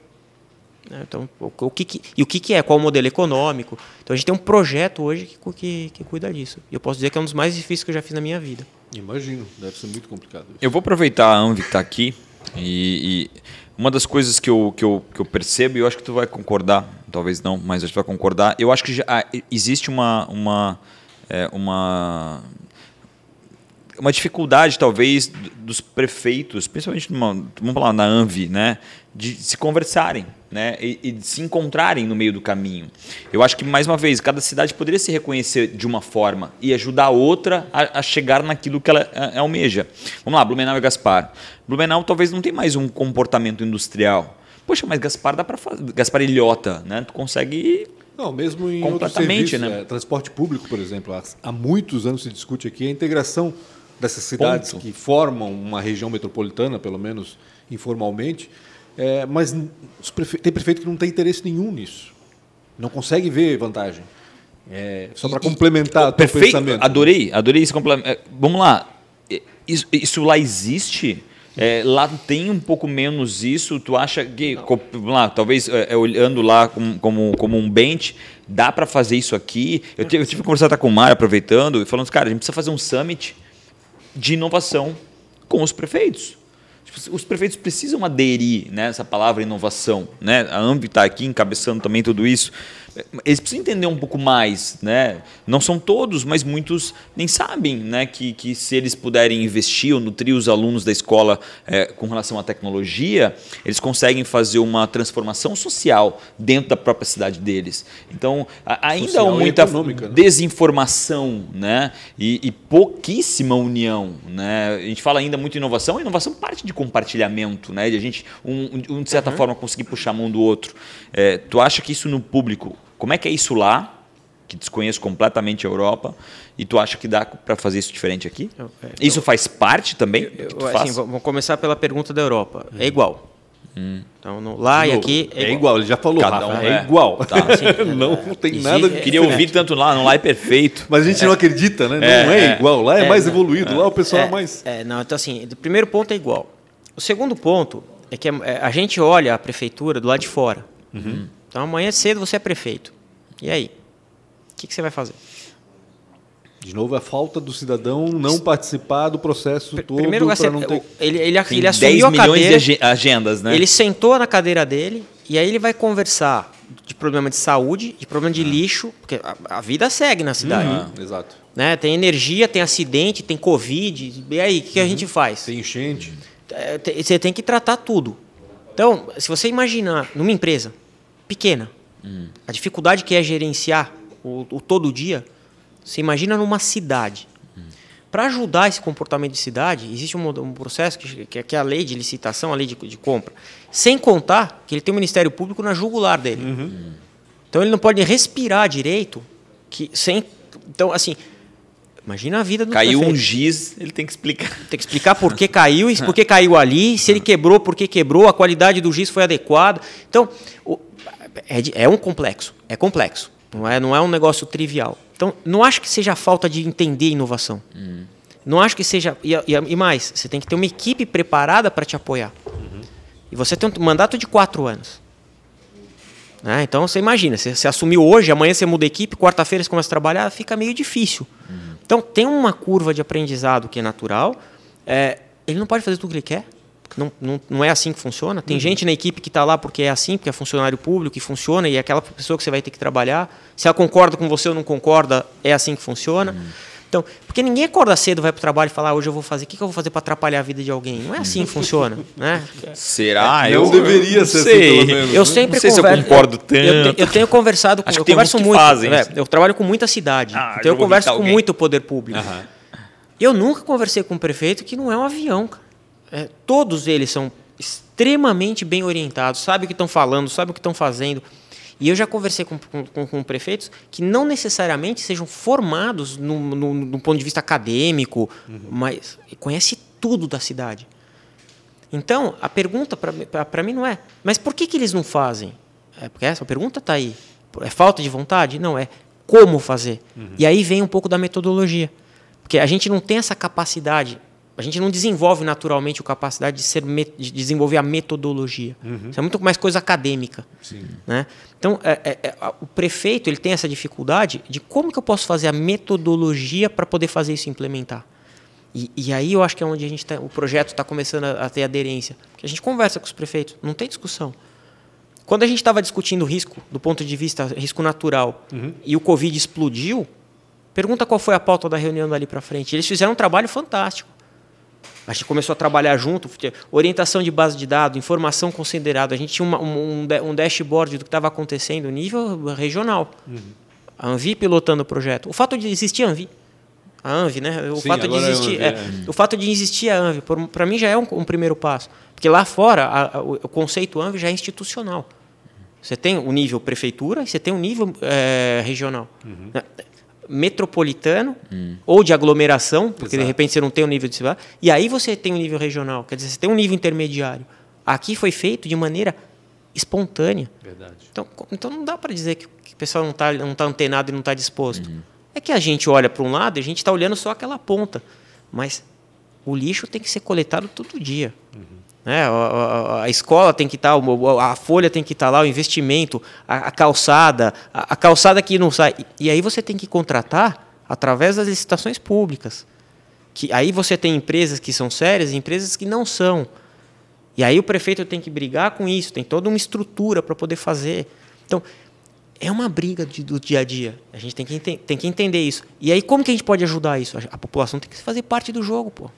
Né? Então, o, o que, que, e o que, que é? Qual o modelo econômico? Então, a gente tem um projeto hoje que, que, que cuida disso. E eu posso dizer que é um dos mais difíceis que eu já fiz na minha vida. Imagino, deve ser muito complicado. Isso. Eu vou aproveitar a Anvi que está aqui e, e, uma das coisas que eu, que, eu, que eu percebo, e eu acho que tu vai concordar, talvez não, mas acho que tu vai concordar, eu acho que já, ah, existe uma, uma, é, uma, uma dificuldade, talvez, dos prefeitos, principalmente numa, vamos falar na Anvi, né, de se conversarem né, e, e, se encontrarem no meio do caminho. Eu acho que, mais uma vez, cada cidade poderia se reconhecer de uma forma e ajudar a outra a, a chegar naquilo que ela a, almeja. Vamos lá, Blumenau e Gaspar. Blumenau talvez não tenha mais um comportamento industrial. Poxa, mas Gaspar dá para fazer. Gaspar Ilhota, né? Tu consegue não, mesmo em completamente, né? É, transporte público, por exemplo, há, há, muitos anos se discute aqui a integração dessas cidades Ponto. que formam uma região metropolitana, pelo menos informalmente, é, mas tem prefeito que não tem interesse nenhum nisso. Não consegue ver vantagem. É, só para complementar o pensamento. Adorei, adorei esse complemento. É, vamos lá. Isso, isso lá existe? É, lá tem um pouco menos isso. Tu acha que, vamos lá, talvez é, é, olhando lá como, como, como um bench, dá para fazer isso aqui? Eu, tive, eu tive que conversar com o Mário, aproveitando, e falando, cara, a gente precisa fazer um summit de inovação com os prefeitos os prefeitos precisam aderir né, palavra inovação. Né? A AMB está aqui encabeçando também tudo isso eles precisam entender um pouco mais, né? Não são todos, mas muitos nem sabem, né? Que, que se eles puderem investir ou nutrir os alunos da escola é, com relação à tecnologia, eles conseguem fazer uma transformação social dentro da própria cidade deles. Então, ainda há muita né? desinformação, né? E, e, pouquíssima união, né? A gente fala ainda muito inovação, a inovação parte de compartilhamento, né? De a gente, um, um de certa uhum. forma, conseguir puxar a mão do outro. É, tu acha que isso no público como é que é isso lá? Que desconheço completamente a Europa. E tu acha que dá para fazer isso diferente aqui? Eu, é, isso faz parte também? Eu, assim, vamos começar pela pergunta da Europa. É igual. Hum. Então, no, lá e aqui é, é igual. igual. Ele já falou, Cada um é, é igual. Tá. não tem nada. De Queria ouvir tanto lá, não lá é perfeito. Mas a gente não acredita, né? Não é, igual. Lá é, mais evoluído. Lá o pessoal é, mais. É, não. Então assim, o primeiro ponto é igual. O segundo ponto é que a gente olha a prefeitura do lado de fora. Uhum. Então amanhã cedo você é prefeito. E aí? O que, que você vai fazer? De novo, a falta do cidadão não participar do processo todo. Primeiro, você, não ter... ele, ele, ele assumiu a cadeira. de agendas, né? Ele sentou na cadeira dele e aí ele vai conversar de problema de saúde, de problema de ah. lixo, porque a, a, vida segue na cidade. Uhum. Exato. Né? Tem energia, tem acidente, tem Covid. E aí, o que, que a uhum. gente faz? Tem enchente. É, você tem que tratar tudo. Então, se você imaginar numa empresa pequena, uhum. a dificuldade que é gerenciar o, o todo dia, você imagina numa cidade. Para ajudar esse comportamento de cidade, existe um, um processo que, que, é a lei de licitação, a lei de, de, compra. Sem contar que ele tem o Ministério Público na jugular dele. Uhum. Então ele não pode respirar direito. Que, sem, então, assim, imagina a vida do Caiu um giz, ele tem que explicar. Tem que explicar por que caiu, por que caiu ali, se ele quebrou, por que quebrou, a qualidade do giz foi adequada. Então, o, é, é um complexo. É complexo. Não é, não é um negócio trivial. Então, não acho que seja falta de entender inovação. Uhum. Não acho que seja. E, e, e, mais, você tem que ter uma equipe preparada para te apoiar. Uhum. E você tem um mandato de quatro anos. Né? Então, você imagina, você, você, assumiu hoje, amanhã você muda a equipe, quarta-feira você começa a trabalhar, fica meio difícil. Uhum. Então, tem uma curva de aprendizado que é natural. É, ele não pode fazer tudo o que ele quer. Não, não, não é assim que funciona. Tem uhum. gente na equipe que está lá porque é assim, porque é funcionário público e funciona, e é aquela pessoa que você vai ter que trabalhar. Se ela concorda com você ou não concorda, é assim que funciona. Uhum. Então, porque ninguém acorda cedo, vai para o trabalho e fala, ah, hoje eu vou fazer, o que, que eu vou fazer para atrapalhar a vida de alguém? Não é assim que funciona, né? Será? É, eu, deveria ser assim, sei. assim, menos, Eu né? sempre não sei converso, se eu concordo tanto. Eu, eu, tenho conversado com, Acho eu que converso muito, fazem, é, eu trabalho com muita cidade, ah, então eu converso com muito poder público. Uhum. Eu nunca conversei com um prefeito que não é um avião, cara. É, todos eles são extremamente bem orientados, sabem o que estão falando, sabem o que estão fazendo. E eu já conversei com, com, com, prefeitos que não necessariamente sejam formados no, no, no ponto de vista acadêmico, uhum. mas conhece tudo da cidade. Então, a pergunta para mim não é, mas por que, que eles não fazem? É porque essa pergunta está aí. É falta de vontade? Não, é como fazer. Uhum. E aí vem um pouco da metodologia. Porque a gente não tem essa capacidade a gente não desenvolve naturalmente a capacidade de, ser, de desenvolver a metodologia. Uhum. Isso é muito mais coisa acadêmica. Sim. Né? Então, é, é, é, o prefeito ele tem essa dificuldade de como que eu posso fazer a metodologia para poder fazer isso implementar. E, e, aí eu acho que é onde a gente tá, o projeto está começando a, a, ter aderência. Porque a gente conversa com os prefeitos, não tem discussão. Quando a gente estava discutindo risco, do ponto de vista risco natural, uhum. e o Covid explodiu, pergunta qual foi a pauta da reunião dali para frente. Eles fizeram um trabalho fantástico a gente começou a trabalhar junto, orientação de base de dados, informação considerada. A gente tinha uma, um, um, dashboard do que estava acontecendo nível regional. Uhum. A Anvi pilotando o projeto. O fato de existir a Anvi, a Anvi, né? O Sim, fato de é existir, é, é, o fato de existir a Anvi, para mim já é um, um, primeiro passo, porque lá fora a, a, o conceito Anvi já é institucional. Você tem o nível prefeitura e você tem o nível é, regional. Uhum metropolitano hum. ou de aglomeração, porque Exato. de repente você não tem o um nível de cidade, e aí você tem um nível regional, quer dizer, você tem um nível intermediário. Aqui foi feito de maneira espontânea. Verdade. Então, então não dá para dizer que, que, o pessoal não está não tá antenado e não está disposto. Uhum. É que a gente olha para um lado e a gente está olhando só aquela ponta, mas o lixo tem que ser coletado todo dia. Né? A, a, a, escola tem que estar, tá, a folha tem que estar tá lá, o investimento, a, a calçada, a, calçada que não sai. E aí você tem que contratar através das licitações públicas. Que aí você tem empresas que são sérias e empresas que não são. E aí o prefeito tem que brigar com isso, tem toda uma estrutura para poder fazer. Então, é uma briga de, do dia a dia. A gente tem que, tem que entender isso. E aí, como que a gente pode ajudar isso? A população tem que fazer parte do jogo, pô.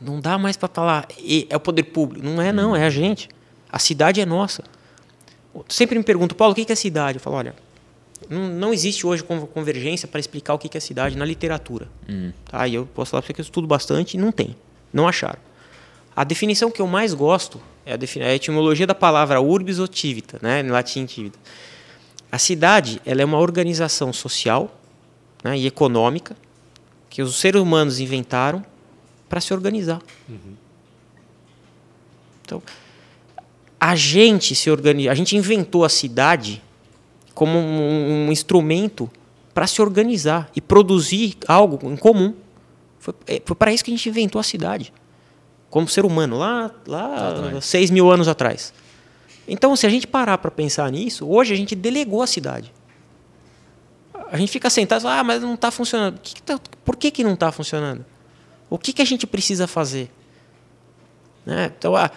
Não dá mais para falar, é o poder público. Não é, não, é a gente. A cidade é nossa. Sempre me pergunto, Paulo, o que é cidade? Eu falo, olha, não, não existe hoje convergência para explicar o que é cidade na literatura. Hum. Tá? E eu posso falar para você que eu estudo bastante e não tem. Não acharam. A definição que eu mais gosto é a, é a etimologia da palavra urbis ou tivita, né? em latim tivita. A cidade ela é uma organização social né, e econômica que os seres humanos inventaram para se organizar. Uhum. Então, a gente se organiza, a gente inventou a cidade como um, um instrumento para se organizar e produzir algo em comum. Foi, é, foi para isso que a gente inventou a cidade, como ser humano, lá, lá seis mil anos atrás. Então, se a gente parar para pensar nisso, hoje a gente delegou a cidade. A gente fica sentado, ah, mas não está funcionando. Tá, por que, que não está funcionando? O que, que a gente precisa fazer? Né? Então, ah,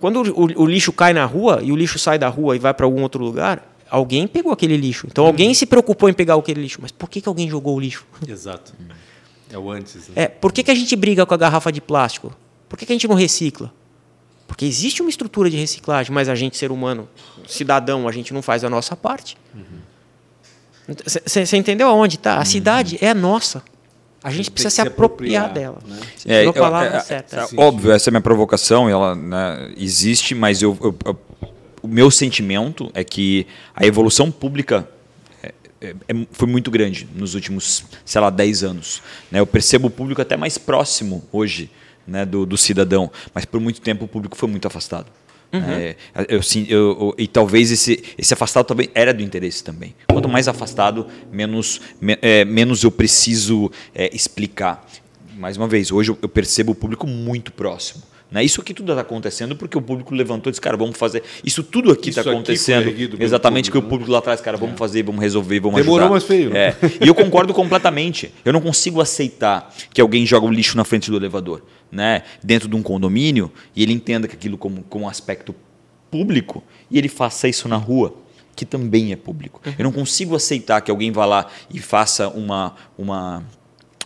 quando o, o, lixo cai na rua e o lixo sai da rua e vai para algum outro lugar, alguém pegou aquele lixo. Então, alguém uhum. se preocupou em pegar aquele lixo. Mas por que, que alguém jogou o lixo? Exato. É o antes. Né? É, por que, que a gente briga com a garrafa de plástico? Por que, que a gente não recicla? Porque existe uma estrutura de reciclagem, mas a gente, ser humano, cidadão, a gente não faz a nossa parte. Você uhum. entendeu aonde está? A uhum. cidade é nossa. A gente precisa se apropriar, apropriar dela. Né? É, eu, palavra é, certa. É, óbvio, essa é a minha provocação, ela né, existe, mas eu, eu, eu, o meu sentimento é que a evolução pública é, é, é foi muito grande nos últimos, sei lá, 10 anos. Né? Eu percebo o público até mais próximo hoje né, do, do cidadão, mas por muito tempo o público foi muito afastado. Uhum. É, eu, eu, eu, e talvez esse, esse afastado também era do interesse também. Quanto mais afastado, menos, me, é, menos eu preciso é, explicar. Mais uma vez, hoje eu percebo o público muito próximo. Né? Isso aqui tudo está acontecendo porque o público levantou e disse, cara, vamos fazer. Isso tudo aqui está acontecendo. exatamente público, que o público lá atrás, cara, vamos é. fazer, vamos resolver, vamos Demorou, ajudar. mais feio. É. E eu concordo completamente. Eu não consigo aceitar que alguém joga o lixo na frente do elevador, né? dentro de um condomínio, e ele entenda que aquilo como, como um aspecto público e ele faça isso na rua que também é público. Eu não consigo aceitar que alguém vá lá e faça uma, uma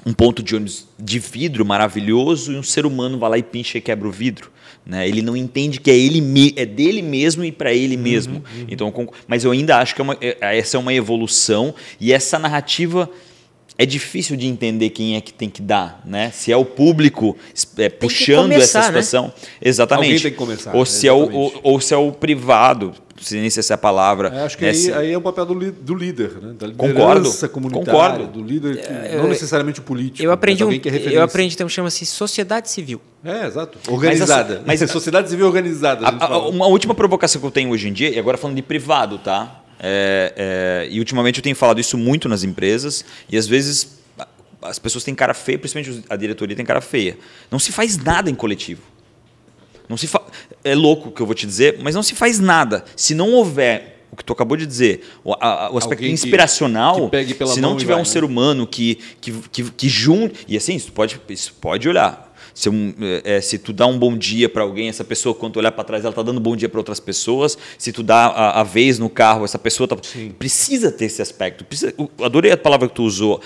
um ponto de ônibus de vidro maravilhoso e um ser humano vai lá e pincha e quebra o vidro. Né? Ele não entende que é, ele, é dele mesmo e para ele mesmo. Uhum, uhum. Então, mas eu ainda acho que é uma, é, essa é uma evolução e essa narrativa é difícil de entender quem é que tem que dar, né? Se é o público é, puxando começar, essa né? situação, né? exatamente. Alguém tem que começar. Ou se é o ou, ou, se é o privado, se nem se essa é a palavra. É, acho que aí, aí, é o papel do, do líder, né? Da concordo. Concordo. Do líder, que, é, não necessariamente o político. Eu aprendi um, que é eu aprendi então chama-se sociedade civil. É, exato. Organizada. Mas, mas sociedade civil organizada. A, a, uma última provocação que eu tenho hoje em dia, e agora falando de privado, tá? É, é, e ultimamente eu tenho falado isso muito nas empresas e às vezes as pessoas têm cara feia, principalmente a diretoria tem cara feia. Não se faz nada em coletivo. Não se fa... É louco o que eu vou te dizer, mas não se faz nada. Se não houver o que tu acabou de dizer, o, a, o aspecto Alguém inspiracional, que, que se não tiver vai, um né? ser humano que, que, que, que junte. E assim, isso pode, isso pode olhar. Se, um, é, se tu dá um bom dia para alguém, essa pessoa, quando tu olhar para trás, ela está dando bom dia para outras pessoas. Se tu dá a, a, vez no carro, essa pessoa tá, precisa ter esse aspecto. Precisa, adorei a palavra que tu usou.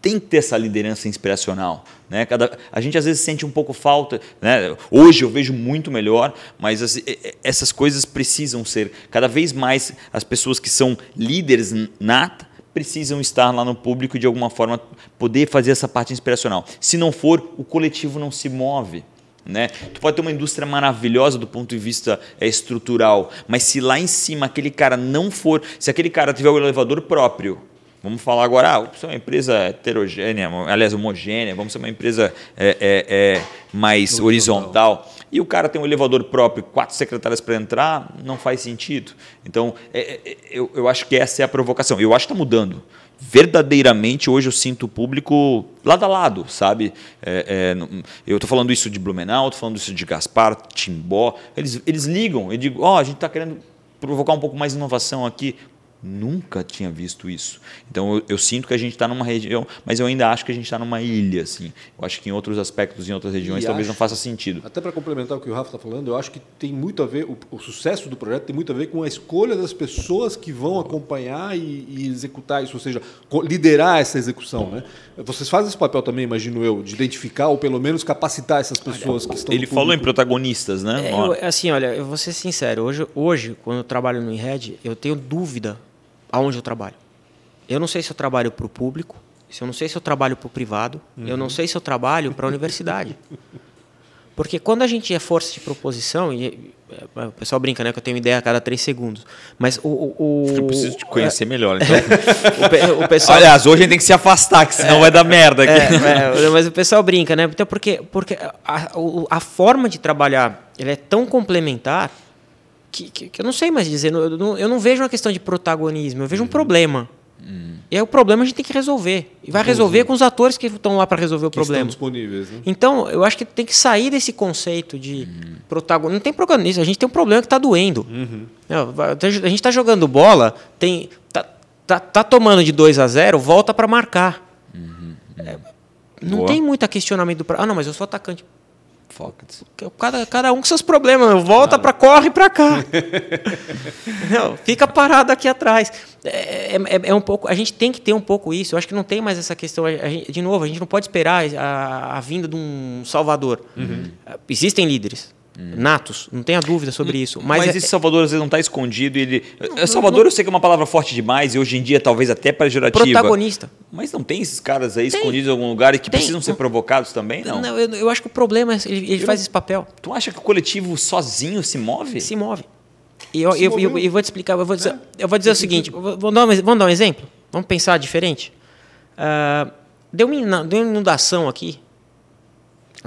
Tem que ter essa liderança inspiracional. Né? Cada, a gente às vezes sente um pouco falta. Né? Hoje eu vejo muito melhor, mas as, essas coisas precisam ser cada vez mais as pessoas que são líderes nata precisam estar lá no público de alguma forma poder fazer essa parte inspiracional. Se não for, o coletivo não se move. Né? Tu pode ter uma indústria maravilhosa do ponto de vista é, estrutural, mas se lá em cima aquele cara não for, se aquele cara tiver o elevador próprio, Vamos falar agora, ah, vamos ser uma empresa heterogênea, aliás, homogênea, vamos ser uma empresa é, é, é mais horizontal. horizontal. E o cara tem um elevador próprio, quatro secretárias para entrar, não faz sentido. Então, é, é, eu, eu acho que essa é a provocação. Eu acho que está mudando. Verdadeiramente, hoje eu sinto o público lado a lado, sabe? É, eu estou falando isso de Blumenau, estou falando isso de Gaspar, Timbó. Eles, eles ligam e digo, ó, oh, a gente está querendo provocar um pouco mais de inovação aqui. Nunca tinha visto isso. Então eu, eu sinto que a gente está numa região, mas eu ainda acho que a gente está numa ilha. Assim. Eu acho que em outros aspectos, em outras regiões, e talvez acho, não faça sentido. Até para complementar o que o Rafa está falando, eu acho que tem muito a ver, o, o, sucesso do projeto tem muito a ver com a escolha das pessoas que vão acompanhar e, e executar isso, ou seja, liderar essa execução. Né? Vocês fazem esse papel também, imagino eu, de identificar ou pelo menos capacitar essas pessoas que estão. Ele falou em protagonistas, né? É, eu, assim, olha, eu vou ser sincero. Hoje, hoje, quando eu trabalho no INRED, eu tenho dúvida aonde eu trabalho. Eu não sei se eu trabalho para o público, se eu não sei se eu trabalho para o privado, uhum. eu não sei se eu trabalho para a universidade. Porque quando a gente é força de proposição, e é, o pessoal brinca, né, que eu tenho ideia a cada três segundos, mas o... o, o eu preciso te conhecer é, melhor, então. o, o pessoal, Aliás, hoje a gente tem que se afastar, que senão é, vai dar merda aqui. É, é, mas o pessoal brinca, né? Então, porque, porque a, a forma de trabalhar ela é tão complementar que, que, que eu não sei mais dizer. Eu não, eu não vejo uma questão de protagonismo, eu vejo um problema. E aí o problema a gente tem que resolver. E vai resolver com os atores que estão lá para resolver o Que estão problema. disponíveis, né? Então, eu acho que tem que sair desse conceito de protagonismo. Não tem protagonista, a gente tem um problema que está doendo. Vai- A gente está jogando bola, tem, tá, tá, tá tomando de 2 a 0, volta para marcar. É, não Boa. tem muito questionamento do. pra- Ah, não, mas eu sou atacante. Cada, cada um com seus problemas. Volta para corre para cá. não, fica parado aqui atrás. É, é- é- é um pouco. A gente tem que ter um pouco isso. Eu acho que não tem mais essa questão. Gente- de novo, a gente não pode esperar a, a vinda de um Salvador. Existem líderes. Natos, não tenha dúvida sobre isso. Mas, Mas, é- esse Salvador às vezes não está escondido. Ele... Salvador eu sei que é uma palavra forte demais e hoje em dia talvez até pejorativa. protagonista. Mas não tem esses caras aí escondidos em algum lugar e que Tem. precisam ser provocados também, não? Não, eu, eu acho que o problema é ele, ele faz esse papel. Tu acha que o coletivo sozinho se move? se move. E eu, eu, eu, eu vou te explicar, eu vou dizer, eu vou dizer o seguinte, eu vamos dar, um, vamos dar um exemplo? Vamos pensar diferente? Ah, deu, uma deu uma inundação aqui.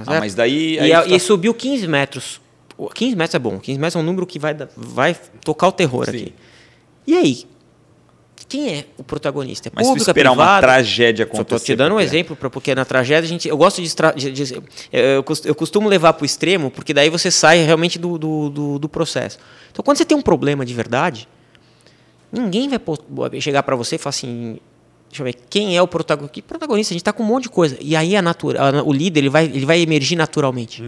Tá Ah, mas daí. e, tá- e subiu 15 metros. O 15 metros é bom, 15 metros é um número que vai, vai tocar o terror Sim. aqui. E aí? Quem é o protagonista? É Mas público, é esperar uma privado? tragédia Só acontecer. estou te dando um porque- exemplo, pra, porque na tragédia a gente. Eu gosto de. de- de- eu, eu costumo levar para o extremo, porque daí você sai realmente do, do, do, do processo. Então, quando você tem um problema de verdade, ninguém vai chegar para você e falar assim. Deixa eu ver, quem é o protagonista? Que protagonista? A gente está com um monte de coisa. E aí a natura, a- o líder ele vai, ele vai emergir naturalmente.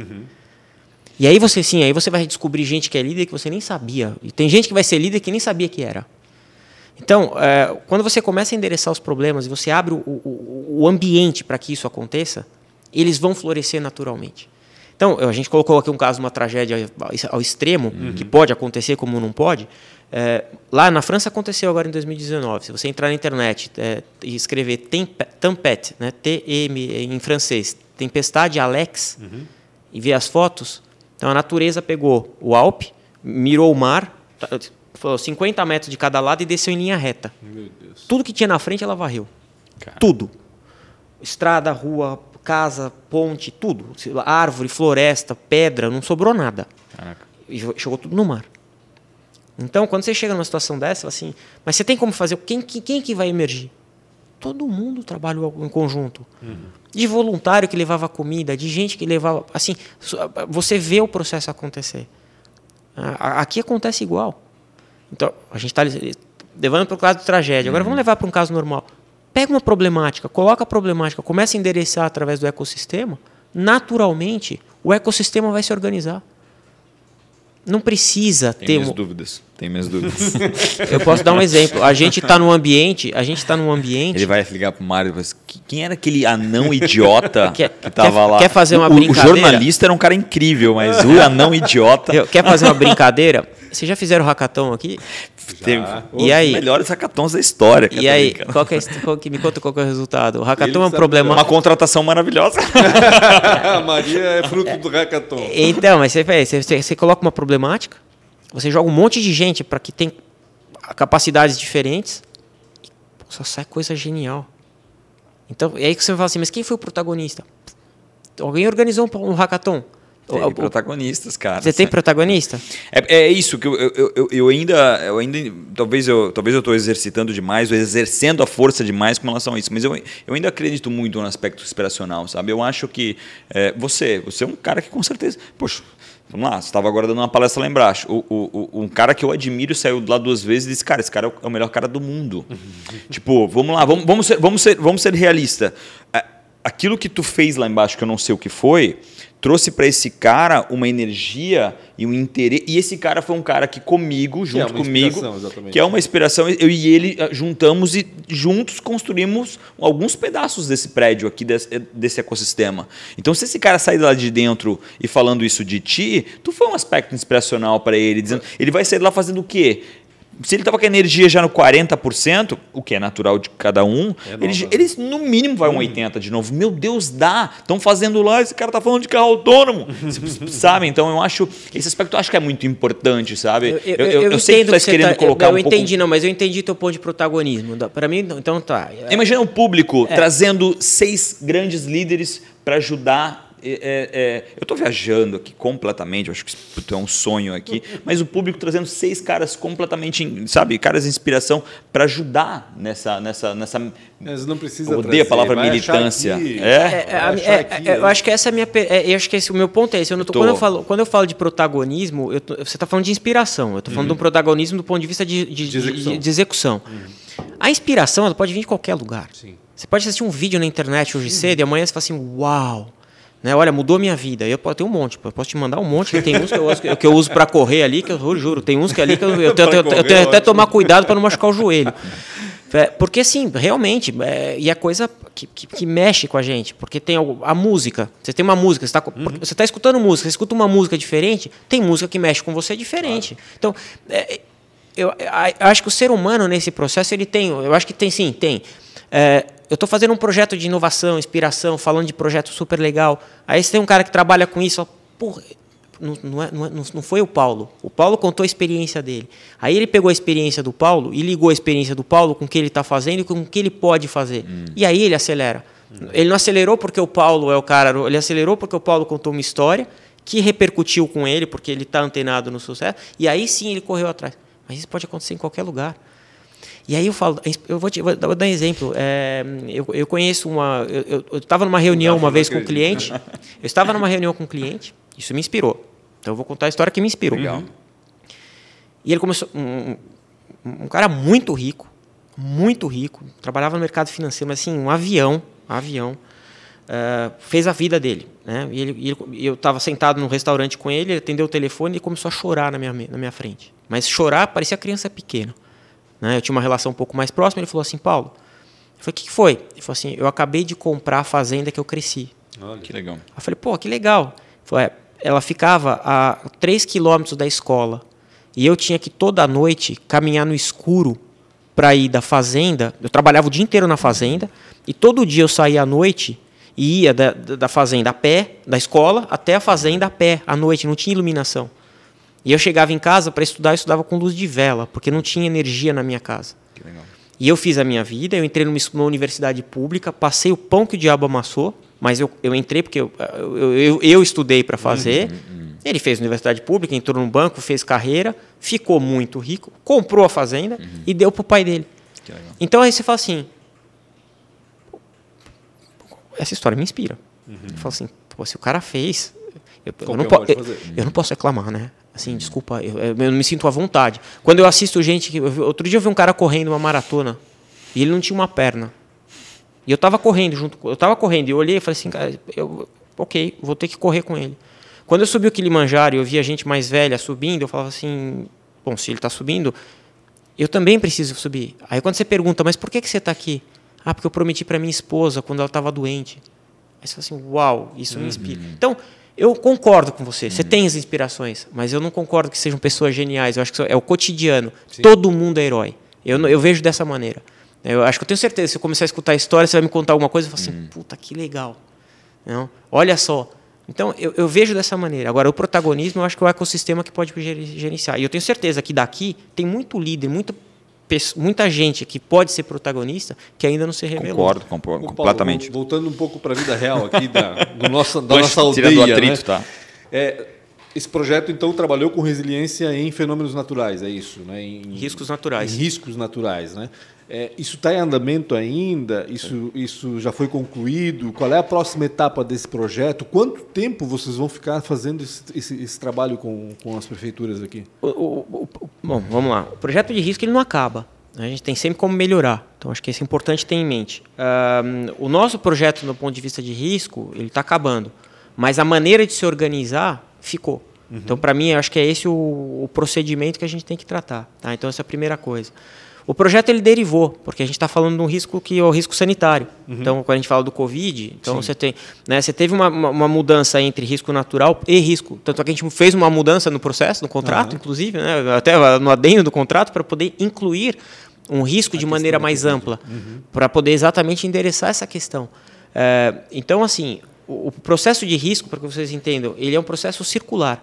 E aí você sim, aí você vai descobrir gente que é líder que você nem sabia. E tem gente que vai ser líder que nem sabia que era. Então, é, quando você começa a endereçar os problemas e você abre o, o- o ambiente para que isso aconteça, eles vão florescer naturalmente. Então, a gente colocou aqui um caso de uma tragédia ao extremo, que pode acontecer como não pode. É, lá na França aconteceu agora em 2019. Se você entrar na internet é, e escrever tempe- tempête, né, T-M em francês, tempestade Alex, e ver as fotos, então a natureza pegou o Alpe, mirou o mar, tá, falou 50 metros de cada lado e desceu em linha reta. Tudo que tinha na frente ela varreu. Cara. Tudo. Estrada, rua, casa, ponte, tudo. Árvore, floresta, pedra, não sobrou nada. Caraca. E jogou tudo no mar. Então, quando você chega numa situação dessa, assim, mas você tem como fazer? Quem, que- quem que vai emergir? Todo mundo trabalhou em conjunto. De voluntário que levava comida, de gente que levava. Assim, você vê o processo acontecer. Aqui acontece igual. Então, a gente está levando para o caso de tragédia. Agora vamos levar para um caso normal. Pega uma problemática, coloca a problemática, começa a endereçar através do ecossistema, naturalmente o ecossistema vai se organizar. Não precisa Tem ter minhas um, dúvidas. Tem minhas dúvidas. eu posso dar um exemplo. A gente está num ambiente, a gente está num ambiente. Ele vai ligar pro Mário e vai "Que- quem era aquele anão idiota que tava quer- lá? quer fazer uma O- o, brincadeira? jornalista era um cara incrível, mas o anão idiota Eu- Quer fazer uma brincadeira? Vocês já fizeram hackathon aqui? teve E os aí? melhores hackathons da história. E aí, qual que é, qual que- me conta qual que é o resultado. O hackathon Ele é um problema. Uma contratação maravilhosa. a Maria é fruto do hackathon. Então, mas você, você, você- coloca uma problemática, você joga um monte de gente para que tem capacidades diferentes, e só sai coisa genial. Então, é aí que você fala assim, mas quem foi o protagonista? Alguém organizou um, um hackathon. Tem O- protagonistas, cara. Você tem protagonista? É, é isso que eu, eu, eu, eu ainda, eu ainda talvez eu talvez eu estou exercitando demais, ou exercendo a força demais com relação a isso, mas eu, eu ainda acredito muito no aspecto inspiracional, sabe? Eu acho que é, você, você é um cara que com certeza, poxa, vamos lá, você estava agora dando uma palestra lá embaixo, o, o, o- um cara que eu admiro saiu lá duas vezes e disse, cara, esse cara é o, é melhor cara do mundo. tipo, vamos lá, vamos, vamos ser, vamos ser, vamos ser realista. Aquilo que tu fez lá embaixo, que eu não sei o que foi, trouxe para esse cara uma energia e um interesse. E esse cara foi um cara que comigo, junto é uma comigo, exatamente. que é uma inspiração. Eu e ele ah, juntamos e juntos construímos alguns pedaços desse prédio aqui, desse, desse ecossistema. Então, se esse cara sair lá de dentro e falando isso de ti, tu foi um aspecto inspiracional para ele, dizendo, ele vai sair lá fazendo o quê? Se ele estava com a energia já no 40%, o que é natural de cada um, É nova. ele, ele no mínimo vai um 80% de novo. Meu Deus, dá! Estão fazendo lá, esse cara tá falando de carro autônomo. sabe? Então eu acho. Esse aspecto eu acho que é muito importante, sabe? Eu, eu, eu sei que tu estás você querendo tá- colocar eu, eu um pouco. entendi, não, mas eu entendi teu ponto de protagonismo. Para mim, então tá. Imagina o público É. trazendo seis grandes líderes para ajudar é, é, é eu estou viajando aqui completamente, eu acho que isso é um sonho aqui, mas o público trazendo seis caras completamente, sabe, caras de inspiração para ajudar nessa, nessa, nessa. Mas não precisa. Eu odeio a palavra militância. É? É, é, eu acho que essa é a minha, eu acho que esse, o meu ponto é esse. Eu tô, tô... Quando eu falo, quando eu falo de protagonismo, eu tô, você está falando de inspiração. Eu estou falando uhum. de um protagonismo do ponto de vista de, de, de execução. De, de execução. Uhum. A inspiração ela pode vir de qualquer lugar. Sim. Você pode assistir um vídeo na internet hoje cedo e amanhã você fala assim, uau, né? Olha, mudou minha vida. Eu posso ter um monte, eu posso te mandar um monte. Tem uns que eu uso, que eu uso para correr ali, que eu juro, tem uns que ali que eu, eu tenho, tenho, eu tenho até tomar cuidado para não machucar o joelho. É, porque sim, realmente, é, e é coisa que, que, que, mexe com a gente, porque tem a música. Você tem uma música, você está uhum. tá escutando música, você escuta uma música diferente, tem música que mexe com você diferente. Claro. Então, é, eu, eu, acho que o ser humano nesse processo ele tem, eu acho que tem sim, tem. É, eu estou fazendo um projeto de inovação, inspiração, falando de projeto super legal. Aí você tem um cara que trabalha com isso, fala, porra, não, não, é, não, é, não, foi o Paulo. O Paulo contou a experiência dele. Aí ele pegou a experiência do Paulo e ligou a experiência do Paulo com o que ele está fazendo e com o que ele pode fazer. Hum. E aí ele acelera. Hum. Ele não acelerou porque o Paulo é o cara, ele acelerou porque o Paulo contou uma história que repercutiu com ele, porque ele está antenado no sucesso, e aí sim ele correu atrás. Mas isso pode acontecer em qualquer lugar. E aí eu falo, eu vou, te, vou dar um exemplo. É, eu, eu, conheço uma. Eu estava numa reunião uma vez com um cliente. Eu estava numa reunião com um cliente, isso me inspirou. Então eu vou contar a história que me inspirou. Legal. E ele começou. Um, um cara muito rico, muito rico, trabalhava no mercado financeiro, mas assim, um avião, um avião. Uh, fez a vida dele. Né? E, ele, e eu estava sentado num restaurante com ele, ele atendeu o telefone e começou a chorar na minha, na minha frente. Mas chorar parecia criança pequena. Né? Eu tinha uma relação um pouco mais próxima. Ele falou assim: Paulo, eu falei: o que, que foi? Ele falou assim: eu acabei de comprar a fazenda que eu cresci. Olha, que legal. Eu falei: pô, que legal. Ele falou, é, ela ficava a 3 quilômetros da escola. E eu tinha que toda noite caminhar no escuro para ir da fazenda. Eu trabalhava o dia inteiro na fazenda. E todo dia eu saía à noite e ia da, da fazenda a pé, da escola, até a fazenda a pé, à noite. Não tinha iluminação. E eu chegava em casa para estudar, eu estudava com luz de vela, porque não tinha energia na minha casa. E eu fiz a minha vida, eu entrei numa, universidade pública, passei o pão que o diabo amassou, mas eu, eu entrei porque eu, eu, eu, eu estudei para fazer. Uhum, uhum. Ele fez universidade pública, entrou no banco, fez carreira, ficou muito rico, comprou a fazenda uhum. e deu para o pai dele. Então aí você fala assim: essa história me inspira. Uhum. Eu falo assim: se o cara fez, eu, eu, não, eu, não posso reclamar, né? Assim, desculpa, eu, eu, não me sinto à vontade. Quando eu assisto gente que. Outro dia eu vi um cara correndo uma maratona e ele não tinha uma perna. E eu estava correndo junto. Eu estava correndo e eu olhei e falei assim, cara, eu, ok, vou ter que correr com ele. Quando eu subi o Kilimanjaro e eu vi a gente mais velha subindo, eu falava assim, bom, se ele está subindo, eu também preciso subir. Aí quando você pergunta, mas por que, que você está aqui? Ah, porque eu prometi para minha esposa quando ela estava doente. Aí você fala assim, uau, isso uhum. me inspira. Então, eu concordo com você, você uhum. tem as inspirações, mas eu não concordo que sejam pessoas geniais. Eu acho que é o cotidiano. Sim. Todo mundo é herói. Eu, eu vejo dessa maneira. Eu acho que eu tenho certeza, se eu começar a escutar a história, você vai me contar alguma coisa e falar assim, uhum. puta, que legal. Não? Olha só. Então, eu, eu, vejo dessa maneira. Agora, o protagonismo, eu acho que é o ecossistema que pode gerenciar. E eu tenho certeza que daqui tem muito líder, muito muita gente que pode ser protagonista que ainda não se revelou. Concordo, concordo completamente. Paulo, voltando um pouco para a vida real aqui da, do nosso, da nossa aldeia. Do atrito, né? tá. É, esse projeto, então, trabalhou com resiliência em fenômenos naturais, é isso? Né? Em, riscos naturais. Em riscos naturais, né? É, isso está em andamento ainda? Isso, isso já foi concluído? Qual é a próxima etapa desse projeto? Quanto tempo vocês vão ficar fazendo esse, esse, esse trabalho com, com as prefeituras aqui? O, o, o, bom, vamos lá. O projeto de risco ele não acaba. A gente tem sempre como melhorar. Então, acho que isso é importante ter em mente. Um, o nosso projeto, do ponto de vista de risco, ele está acabando. Mas a maneira de se organizar ficou. Uhum. Então, para mim, acho que é esse o, procedimento que a gente tem que tratar. Tá? Então, essa é a primeira coisa. O projeto ele derivou, porque a gente está falando de um risco que é o risco sanitário. Uhum. Então, quando a gente fala do Covid, então Sim. você tem, né, você teve uma, uma, uma, mudança entre risco natural e risco. Tanto é que a gente fez uma mudança no processo, no contrato, uhum. inclusive, né, até no adendo do contrato, para poder incluir um risco a de maneira mais ampla, uhum. para poder exatamente endereçar essa questão. É, então, assim, o, o processo de risco, para que vocês entendam, ele é um processo circular.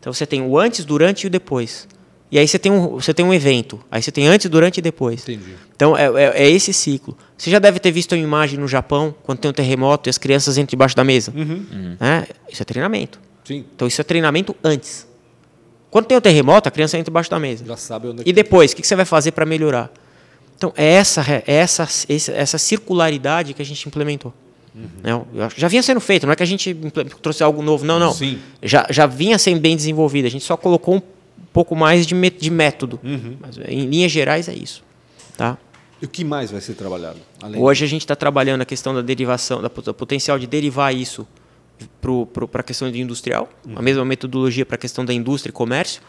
Então, você tem o antes, durante e o depois. E aí você tem um, você tem um evento. Aí você tem antes, durante e depois. Entendi. Então é, é, é esse ciclo. Você já deve ter visto uma imagem no Japão, quando tem um terremoto e as crianças entram debaixo da mesa. Né? Isso é treinamento. Sim. Então isso é treinamento antes. Quando tem o terremoto, a criança entra debaixo da mesa. Já sabe onde é E depois, o que que você vai fazer para melhorar? Então, é essa, é essa, essa circularidade que a gente implementou. Né? Eu acho que Já vinha sendo feito, não é que a gente trouxe algo novo, não, não. Sim. Já, já vinha sendo bem desenvolvido, a gente só colocou um pouco mais de, de método. Mas, em linhas gerais, é isso. Tá? E o que mais vai ser trabalhado? Hoje a gente está trabalhando a questão da derivação, da pot- potencial de derivar isso para a questão de industrial, a mesma metodologia para a questão da indústria e comércio.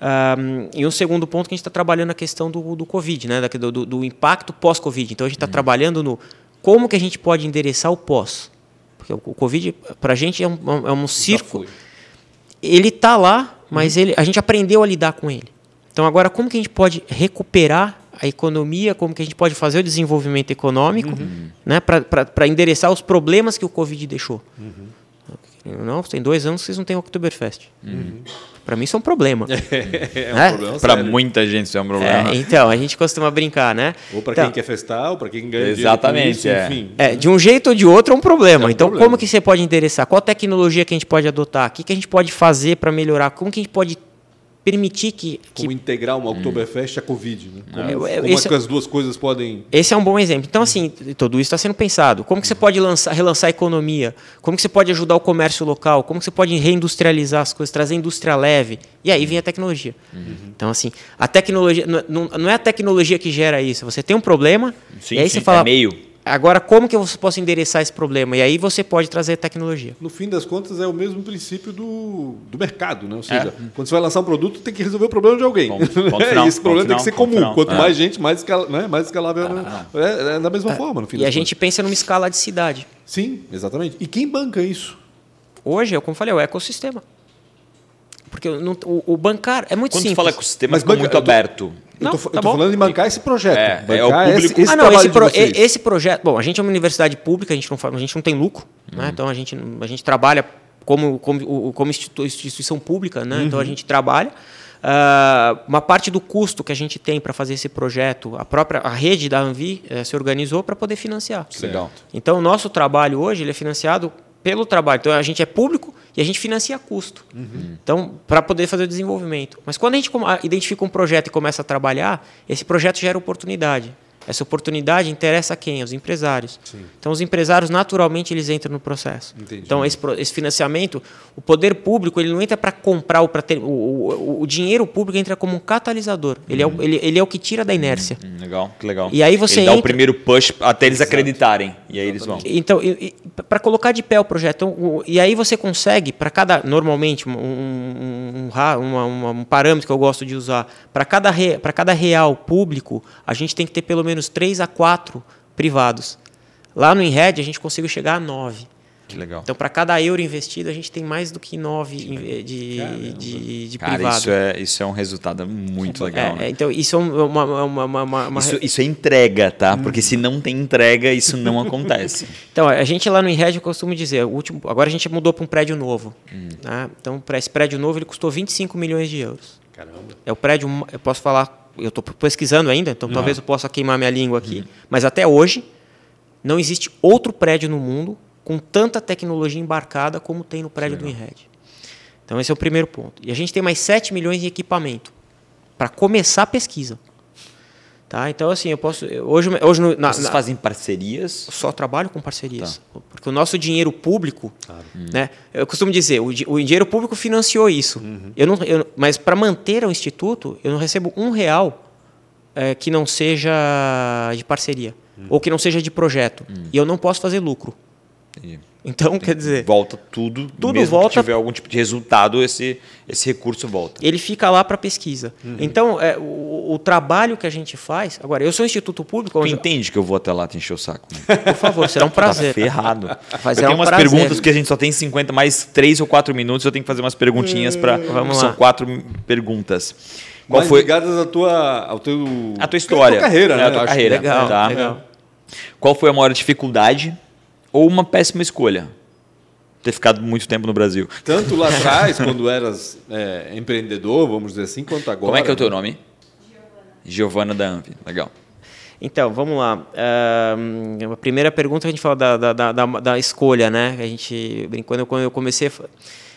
Ahm, e um segundo ponto que a gente está trabalhando a questão do, do Covid, né, da- do, do- do impacto pós-Covid. Então a gente está trabalhando no como que a gente pode endereçar o pós. Porque o, o Covid, para a gente, é um, é um Já circo ele está lá, mas ele, a gente aprendeu a lidar com ele. Então agora como que a gente pode recuperar a economia, como que a gente pode fazer o desenvolvimento econômico, né, para endereçar os problemas que o Covid deixou. Não, tem dois anos que vocês não têm Oktoberfest. Para mim isso é um problema. É um É? problema Para muita gente isso é um problema. É, então, a gente costuma brincar, né? Ou para Então, quem quer festar, ou para quem ganha Exatamente, com é. isso, enfim. É, de um jeito ou de outro é um problema. É um então, problema. como que você pode endereçar? Qual tecnologia que a gente pode adotar? O que, que a gente pode fazer para melhorar? Como que a gente pode permitir que, que Como integrar uma Oktoberfest à Covid, né? Como, É, como é que as duas coisas podem... Esse é um bom exemplo. Então, assim, tudo isso está sendo pensado. Como que você pode lançar, relançar a economia? Como que você pode ajudar o comércio local? Como que você pode reindustrializar as coisas, trazer indústria leve? E aí vem a tecnologia. Então, assim, a tecnologia não, não- não é a tecnologia que gera isso. Você tem um problema, Sim, e aí sim, você fala, é meio. Agora como que eu posso endereçar esse problema? E aí você pode trazer tecnologia. No fim das contas, é o mesmo princípio do, do mercado, né? Ou seja, quando você vai lançar um produto, tem que resolver o problema de alguém. Ponto- ponto e final, esse problema ponto tem que ser comum. final. Quanto É. mais gente, mais, escala, né? mais escalável é, é, é da mesma forma, no fim E a gente pensa numa escala de cidade. contas. Sim, exatamente. E quem banca isso? Hoje, é como eu falei, é o ecossistema. Porque não- o, o bancário é muito Quando simples. fala eecosistema, Mas fica banca- muito aberto. Eu Não, tá eu tô bom. falando de bancar esse projeto. É, bancar é o esse, público- esse ah, não, esse, pro- esse projeto. Bom, a gente é uma universidade pública, a gente não, a gente não tem lucro, né? então a gente, a gente trabalha como, como, como institu- instituição pública, né? então a gente trabalha. Ah, uma parte do custo que a gente tem para fazer esse projeto, a própria a rede da Anvi eh, se organizou para poder financiar. Legal. Então, o nosso trabalho hoje ele é financiado pelo trabalho. Então, a gente é público e a gente financia custo. Então, para poder fazer o desenvolvimento. Mas quando a gente identifica um projeto e começa a trabalhar, esse projeto gera oportunidade. Essa oportunidade interessa a quem? Aos empresários. Então, os empresários, naturalmente, eles entram no processo. Entendi. Então, esse, esse financiamento, o poder público, ele não entra para comprar ou para ter. O, o, o dinheiro público entra como um catalisador. Ele, é o, ele, ele é o que tira da inércia. Hum, legal, que legal. E aí você Ele dá o entra- primeiro push até eles acreditarem. E aí eles vão. Então, para colocar de pé o projeto, então, o- e aí você consegue, para cada, normalmente, um, um, um um parâmetro que eu gosto de usar, para cada, re, cada real público, a gente tem que ter pelo menos 3 a 4 privados. Lá no InRed, a gente conseguiu chegar a 9. Que legal. Então, para cada euro investido, a gente tem mais do que 9 de, de, de Cara, privado. isso é, isso é um resultado muito legal. É, né? é, então, isso é uma, uma, uma, uma- uma- uma- Isso, isso é entrega, tá? Porque se não tem entrega, isso não acontece. Então, a gente lá no Inred, eu costumo dizer, o último, agora a gente mudou para um prédio novo. né? Então, para esse prédio novo, ele custou 25 milhões de euros. Caramba. É o prédio, eu posso falar, eu estou pesquisando ainda, então talvez eu possa queimar minha língua aqui. Mas até hoje, não existe outro prédio no mundo com tanta tecnologia embarcada como tem no prédio do Inred. Então, esse é o primeiro ponto. E a gente tem mais 7 milhões em equipamento para começar a pesquisa. Tá? Então, assim, eu posso. Hoje, hoje no- na, Vocês fazem parcerias? só trabalho com parcerias. Porque o nosso dinheiro público, né? Eu costumo dizer, o, o dinheiro público financiou isso. Eu não, eu- mas para manter o instituto, eu não recebo um real eh, que não seja de parceria ou que não seja de projeto. E eu não posso fazer lucro. Entendi. Então, quer dizer, Volta tudo, Tudo mesmo volta- que tiver algum tipo de resultado, esse, esse recurso volta. ele fica lá para pesquisa. Então, é, o, o trabalho que a gente faz. Agora, eu sou um instituto público. Tu entende que eu vou até lá te encher o saco? né? por favor, será um prazer. Tá ferrado. Mas eu é tenho um umas prazer. perguntas que a gente só tem 50, mais 3 ou 4 minutos, eu tenho que fazer umas perguntinhas para. Vamos São quatro perguntas. Qual Mais foi ligadas à tua, ao teu... a tua história? A tua carreira, É, né? A tua carreira. Legal, tá? legal. Qual foi a maior dificuldade ou uma péssima escolha? ter ficado muito tempo no Brasil. Tanto lá atrás, quando eras é, empreendedor, vamos dizer assim, quanto agora. Como é que é o teu nome? Giovana da Anvi. Legal. Então, vamos lá. Uh, a primeira pergunta a gente fala da, da, da, da escolha, né? A gente, quando eu comecei...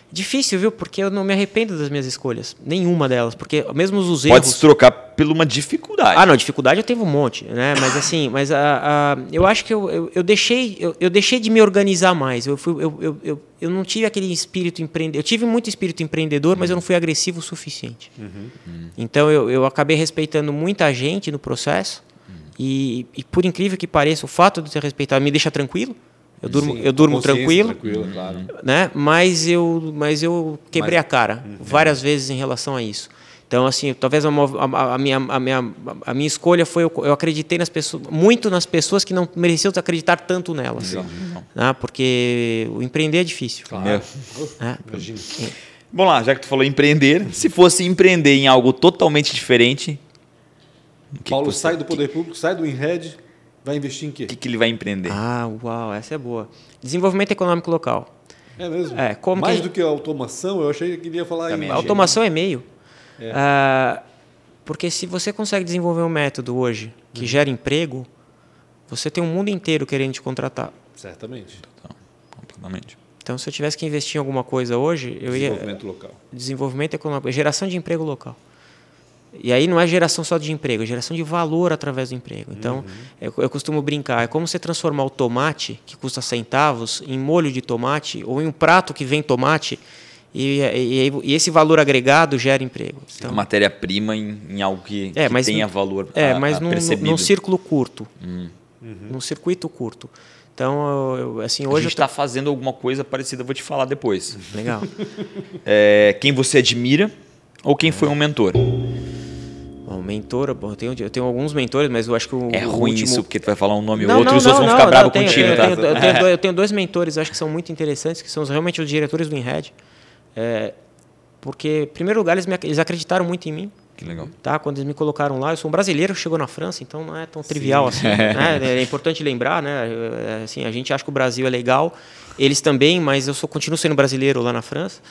Difícil, viu? Porque eu não me arrependo das minhas escolhas. Nenhuma delas. Porque mesmo os erros... Pode se trocar por uma dificuldade. Ah, não. Dificuldade eu tenho um monte, né? Mas assim... mas a, a eu acho que eu, eu, eu deixei, eu, eu, deixei de me organizar mais. Eu, fui, eu, eu, eu, eu não tive aquele espírito empreendedor. Eu tive muito espírito empreendedor, mas eu não fui agressivo o suficiente. Uhum. Então eu, eu acabei respeitando muita gente no processo. Uhum. E, e por incrível que pareça, o fato de ter respeitado me deixa tranquilo. Eu durmo, Sim, eu durmo tranquilo, tranquilo claro. né? Mas eu, mas eu quebrei mas, a cara uhum. várias vezes em relação a isso. Então, assim, talvez a, a, a, minha, a, minha, a minha escolha foi eu, eu, acreditei nas pessoas, muito nas pessoas que não mereciam acreditar tanto nelas, né? Porque o empreender é difícil. Claro. É. É. Imagina. Vamos lá, já que tu falou empreender, se fosse empreender em algo totalmente diferente, Paulo que sai do poder público, sai do INRED, Vai investir em quê? O que, que ele vai empreender? Ah, uau, essa é boa. Desenvolvimento econômico local. É mesmo? É, como Mais que... do que automação, eu achei que ele ia falar Também em... Automação é meio. É. Ah, porque se você consegue desenvolver um método hoje que uhum. gera emprego, você tem um mundo inteiro querendo te contratar. Certamente. Total. Completamente. Então, se eu tivesse que investir em alguma coisa hoje, eu ia... Desenvolvimento local. Desenvolvimento econômico. Geração de emprego local. E aí não é geração só de emprego, é geração de valor através do emprego. Então, uhum. eu, eu, costumo brincar, é como você transformar o tomate, que custa centavos, em molho de tomate, ou em um prato que vem tomate, e, e, e esse valor agregado gera emprego. Então, matéria-prima em, em, algo que, é, que tenha valor É, a, mas a num, num, círculo curto, hum. uhum. num circuito curto. Então, eu, assim, hoje. A gente está tô... fazendo alguma coisa parecida, vou te falar depois. Legal. é, quem você admira ou quem foi um mentor? Mentor, eu, tenho, eu tenho alguns mentores, mas eu acho que o. É ruim último... isso, porque tu vai falar um nome ou outro e os outros vão ficar bravos contigo, eu tá? Tenho, eu, tenho, dois, eu tenho dois mentores, acho que são muito interessantes, que são realmente os diretores do InRed. É, porque, em primeiro lugar, eles, me, eles acreditaram muito em mim. Que legal. Tá? Quando eles me colocaram lá, eu sou um brasileiro que chegou na França, então não é tão trivial Sim. assim. né? É importante lembrar, né? É, assim, a gente acha que o Brasil é legal, eles também, mas eu sou, continuo sendo brasileiro lá na França.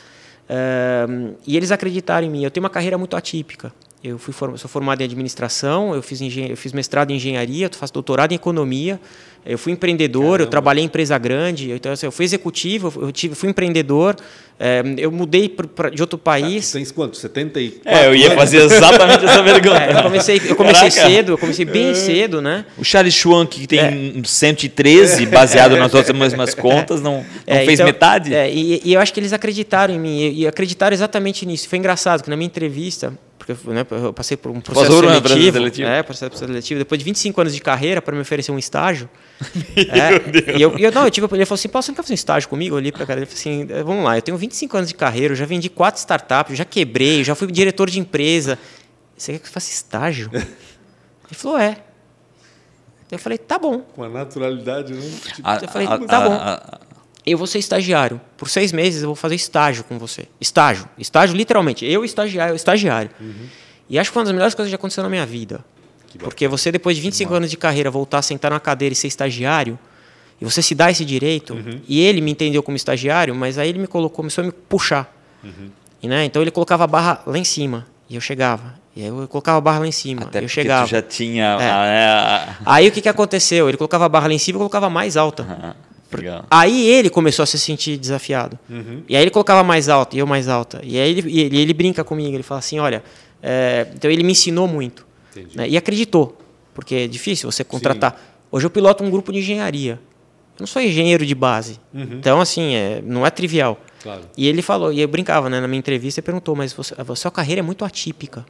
É, e eles acreditaram em mim. Eu tenho uma carreira muito atípica. Eu fui sou formado em administração, eu fiz, eu fiz mestrado em engenharia, faço doutorado em economia, eu fui empreendedor, Caramba. eu trabalhei em empresa grande, então, assim, eu fui executivo, eu tive, fui empreendedor, é, eu mudei pra, pra, de outro país. Ah, tens quanto? 74? É, eu ia fazer exatamente essa pergunta. É, eu comecei, eu comecei cedo, eu comecei bem cedo, né? O Charles Schwank, que tem é. 113, baseado nas outras mesmas contas, não, não é, fez então, metade? É, e, e, eu acho que eles acreditaram em mim, e, e acreditaram exatamente nisso. Foi engraçado, que na minha entrevista, porque né, eu passei por um processo Passou seletivo, seletivo. É, processo seletivo. Depois de 25 anos de carreira, para me oferecer um estágio. é, e eu, e eu, não, eu tive, ele falou assim, Paulo, você não quer fazer um estágio comigo? Eu olhei para cara, ele falou assim, é, vamos lá, eu tenho 25 anos de carreira, eu já vendi quatro startups, já quebrei, já fui diretor de empresa. Você quer que eu faça estágio? ele falou, é. Eu falei, tá bom. Com a naturalidade, né? Tipo, eu falei, tá a, bom. Eu vou ser estagiário. Por seis meses eu vou fazer estágio com você. Estágio. Estágio, literalmente. Eu, estagiário. estagiário. Uhum. E acho que foi uma das melhores coisas que já aconteceu na minha vida. Porque você, depois de 25 anos de carreira, voltar a sentar na cadeira e ser estagiário, e você se dá esse direito, uhum. e ele me entendeu como estagiário, mas aí ele me colocou, começou a me puxar. Uhum. E, né, então ele colocava a barra lá em cima, e eu chegava. E aí eu colocava a barra lá em cima, Até eu chegava. já tinha... É. A... Aí o que, que aconteceu? Ele colocava a barra lá em cima e colocava mais alta. Uhum. Legal. Aí ele começou a se sentir desafiado. Uhum. E aí ele colocava mais alto e eu mais alta. E aí ele, ele, ele brinca comigo, ele fala assim, olha, é, então ele me ensinou muito. Né? E acreditou, porque é difícil você contratar. Sim. Hoje eu piloto um grupo de engenharia. Eu não sou engenheiro de base. Uhum. Então, assim, é, não é trivial. Claro. E ele falou, e eu brincava né, na minha entrevista, e perguntou, mas você, a sua carreira é muito atípica.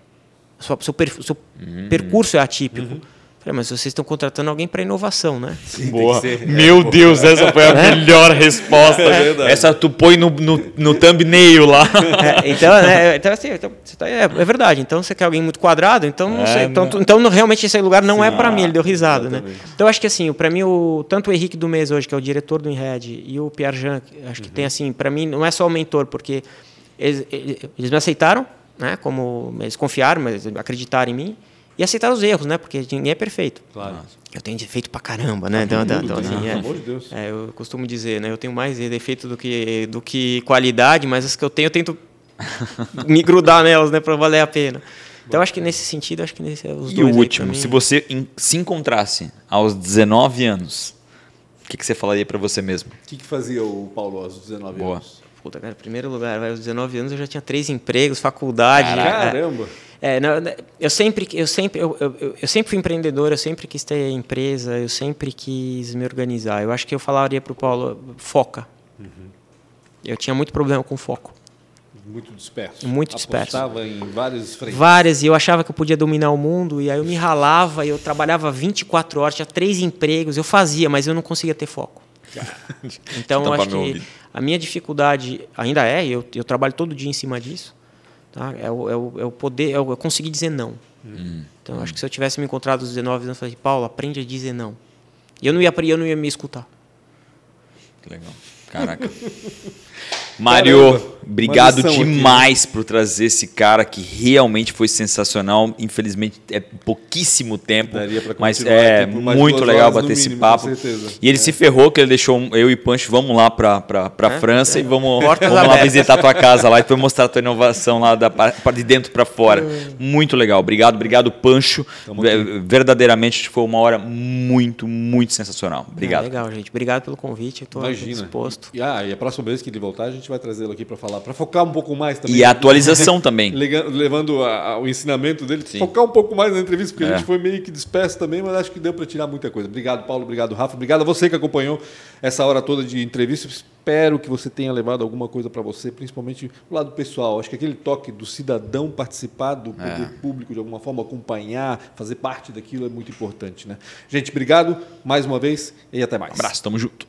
Seu, seu, per, seu uhum. percurso é atípico. Uhum. Falei, mas vocês estão contratando alguém para inovação, né? Sim, Boa. Meu é, Deus, essa foi a é? melhor resposta. É essa tu põe no, no, no thumbnail lá. É, então, né, então, assim, então, tá, é, é, verdade. Então, você quer alguém muito quadrado, então, não sei, então, não. então realmente esse lugar não Sim, é para mim. Ele deu risada, né? Então, acho que assim, para mim, o, tanto o Henrique do Mês hoje, que é o diretor do Inred, e o Pierre Jean, acho que uhum. tem assim, para mim, não é só o mentor, porque eles, eles me aceitaram, né? Como eles confiaram, mas acreditaram em mim. E aceitar os erros, né? Porque ninguém é perfeito. Claro. Eu tenho defeito pra caramba, né? Então, então, então, assim, Pelo é, amor de Deus. é, eu costumo dizer, né? Eu tenho mais defeito do que, do que qualidade, mas as que eu tenho, eu tento me grudar nelas, né? Pra valer a pena. Então, acho que nesse sentido, acho que nesse, os E dois o aí, último, se você se encontrasse aos 19 anos, o que, que você falaria para você mesmo? O que, que fazia o Paulo aos 19 Boa. anos? Puta, cara, em primeiro lugar, vai, aos 19 anos eu já tinha três empregos, faculdade. é, Caramba! É, não, né, eu sempre, eu sempre, eu, eu, eu- sempre fui empreendedor, eu sempre quis ter empresa, eu sempre quis me organizar. Eu acho que eu falaria para o Paulo, foca. Eu tinha muito problema com foco. Muito disperso. Muito disperso. Apostava em várias frentes. Várias, e eu achava que eu podia dominar o mundo, e aí eu me ralava, e eu trabalhava 24 horas, tinha três empregos, eu fazia, mas eu não conseguia ter foco. Então, eu Tampar acho que ouvido. a minha dificuldade ainda é, e eu, eu trabalho todo dia em cima disso, tá? é, o, é, o, é o poder, é o, eu conseguir dizer não. Então, eu acho que se eu tivesse me encontrado aos 19 anos, eu falei, Paulo, aprende a dizer não. E eu não ia, eu não ia me escutar. Que legal. Caraca. Mário, Caramba, obrigado lição aqui, demais por trazer esse cara que realmente foi sensacional. Infelizmente é pouquíssimo tempo, mas é muito legal bater esse mínimo, papo. com certeza. E ele se ferrou que ele deixou eu e Pancho vamos lá para para É, França é. e vamos, Portas vamos lá visitar a tua casa lá e depois mostrar a tua inovação lá da de dentro para fora. Muito legal. Obrigado, obrigado Pancho. Ver- Verdadeiramente foi uma hora muito, muito sensacional. É, Obrigado. legal, gente. Obrigado pelo convite. Estou Imagina. disposto. E, ah, e a próxima vez que ele voltar, a gente vai trazê-lo aqui para falar, para focar um pouco mais também. E a atualização também. Levando a- a- o ensinamento dele, focar um pouco mais na entrevista, porque a É. gente foi meio que disperso também, mas acho que deu para tirar muita coisa. Obrigado, Paulo. Obrigado, Rafa. Obrigado a você que acompanhou essa hora toda de entrevista. Espero que você tenha levado alguma coisa para você, principalmente o lado pessoal. Acho que aquele toque do cidadão participar do poder público de alguma forma, acompanhar, fazer parte daquilo é muito importante. Né? Gente, obrigado mais uma vez e até mais. Abraço, tamo junto.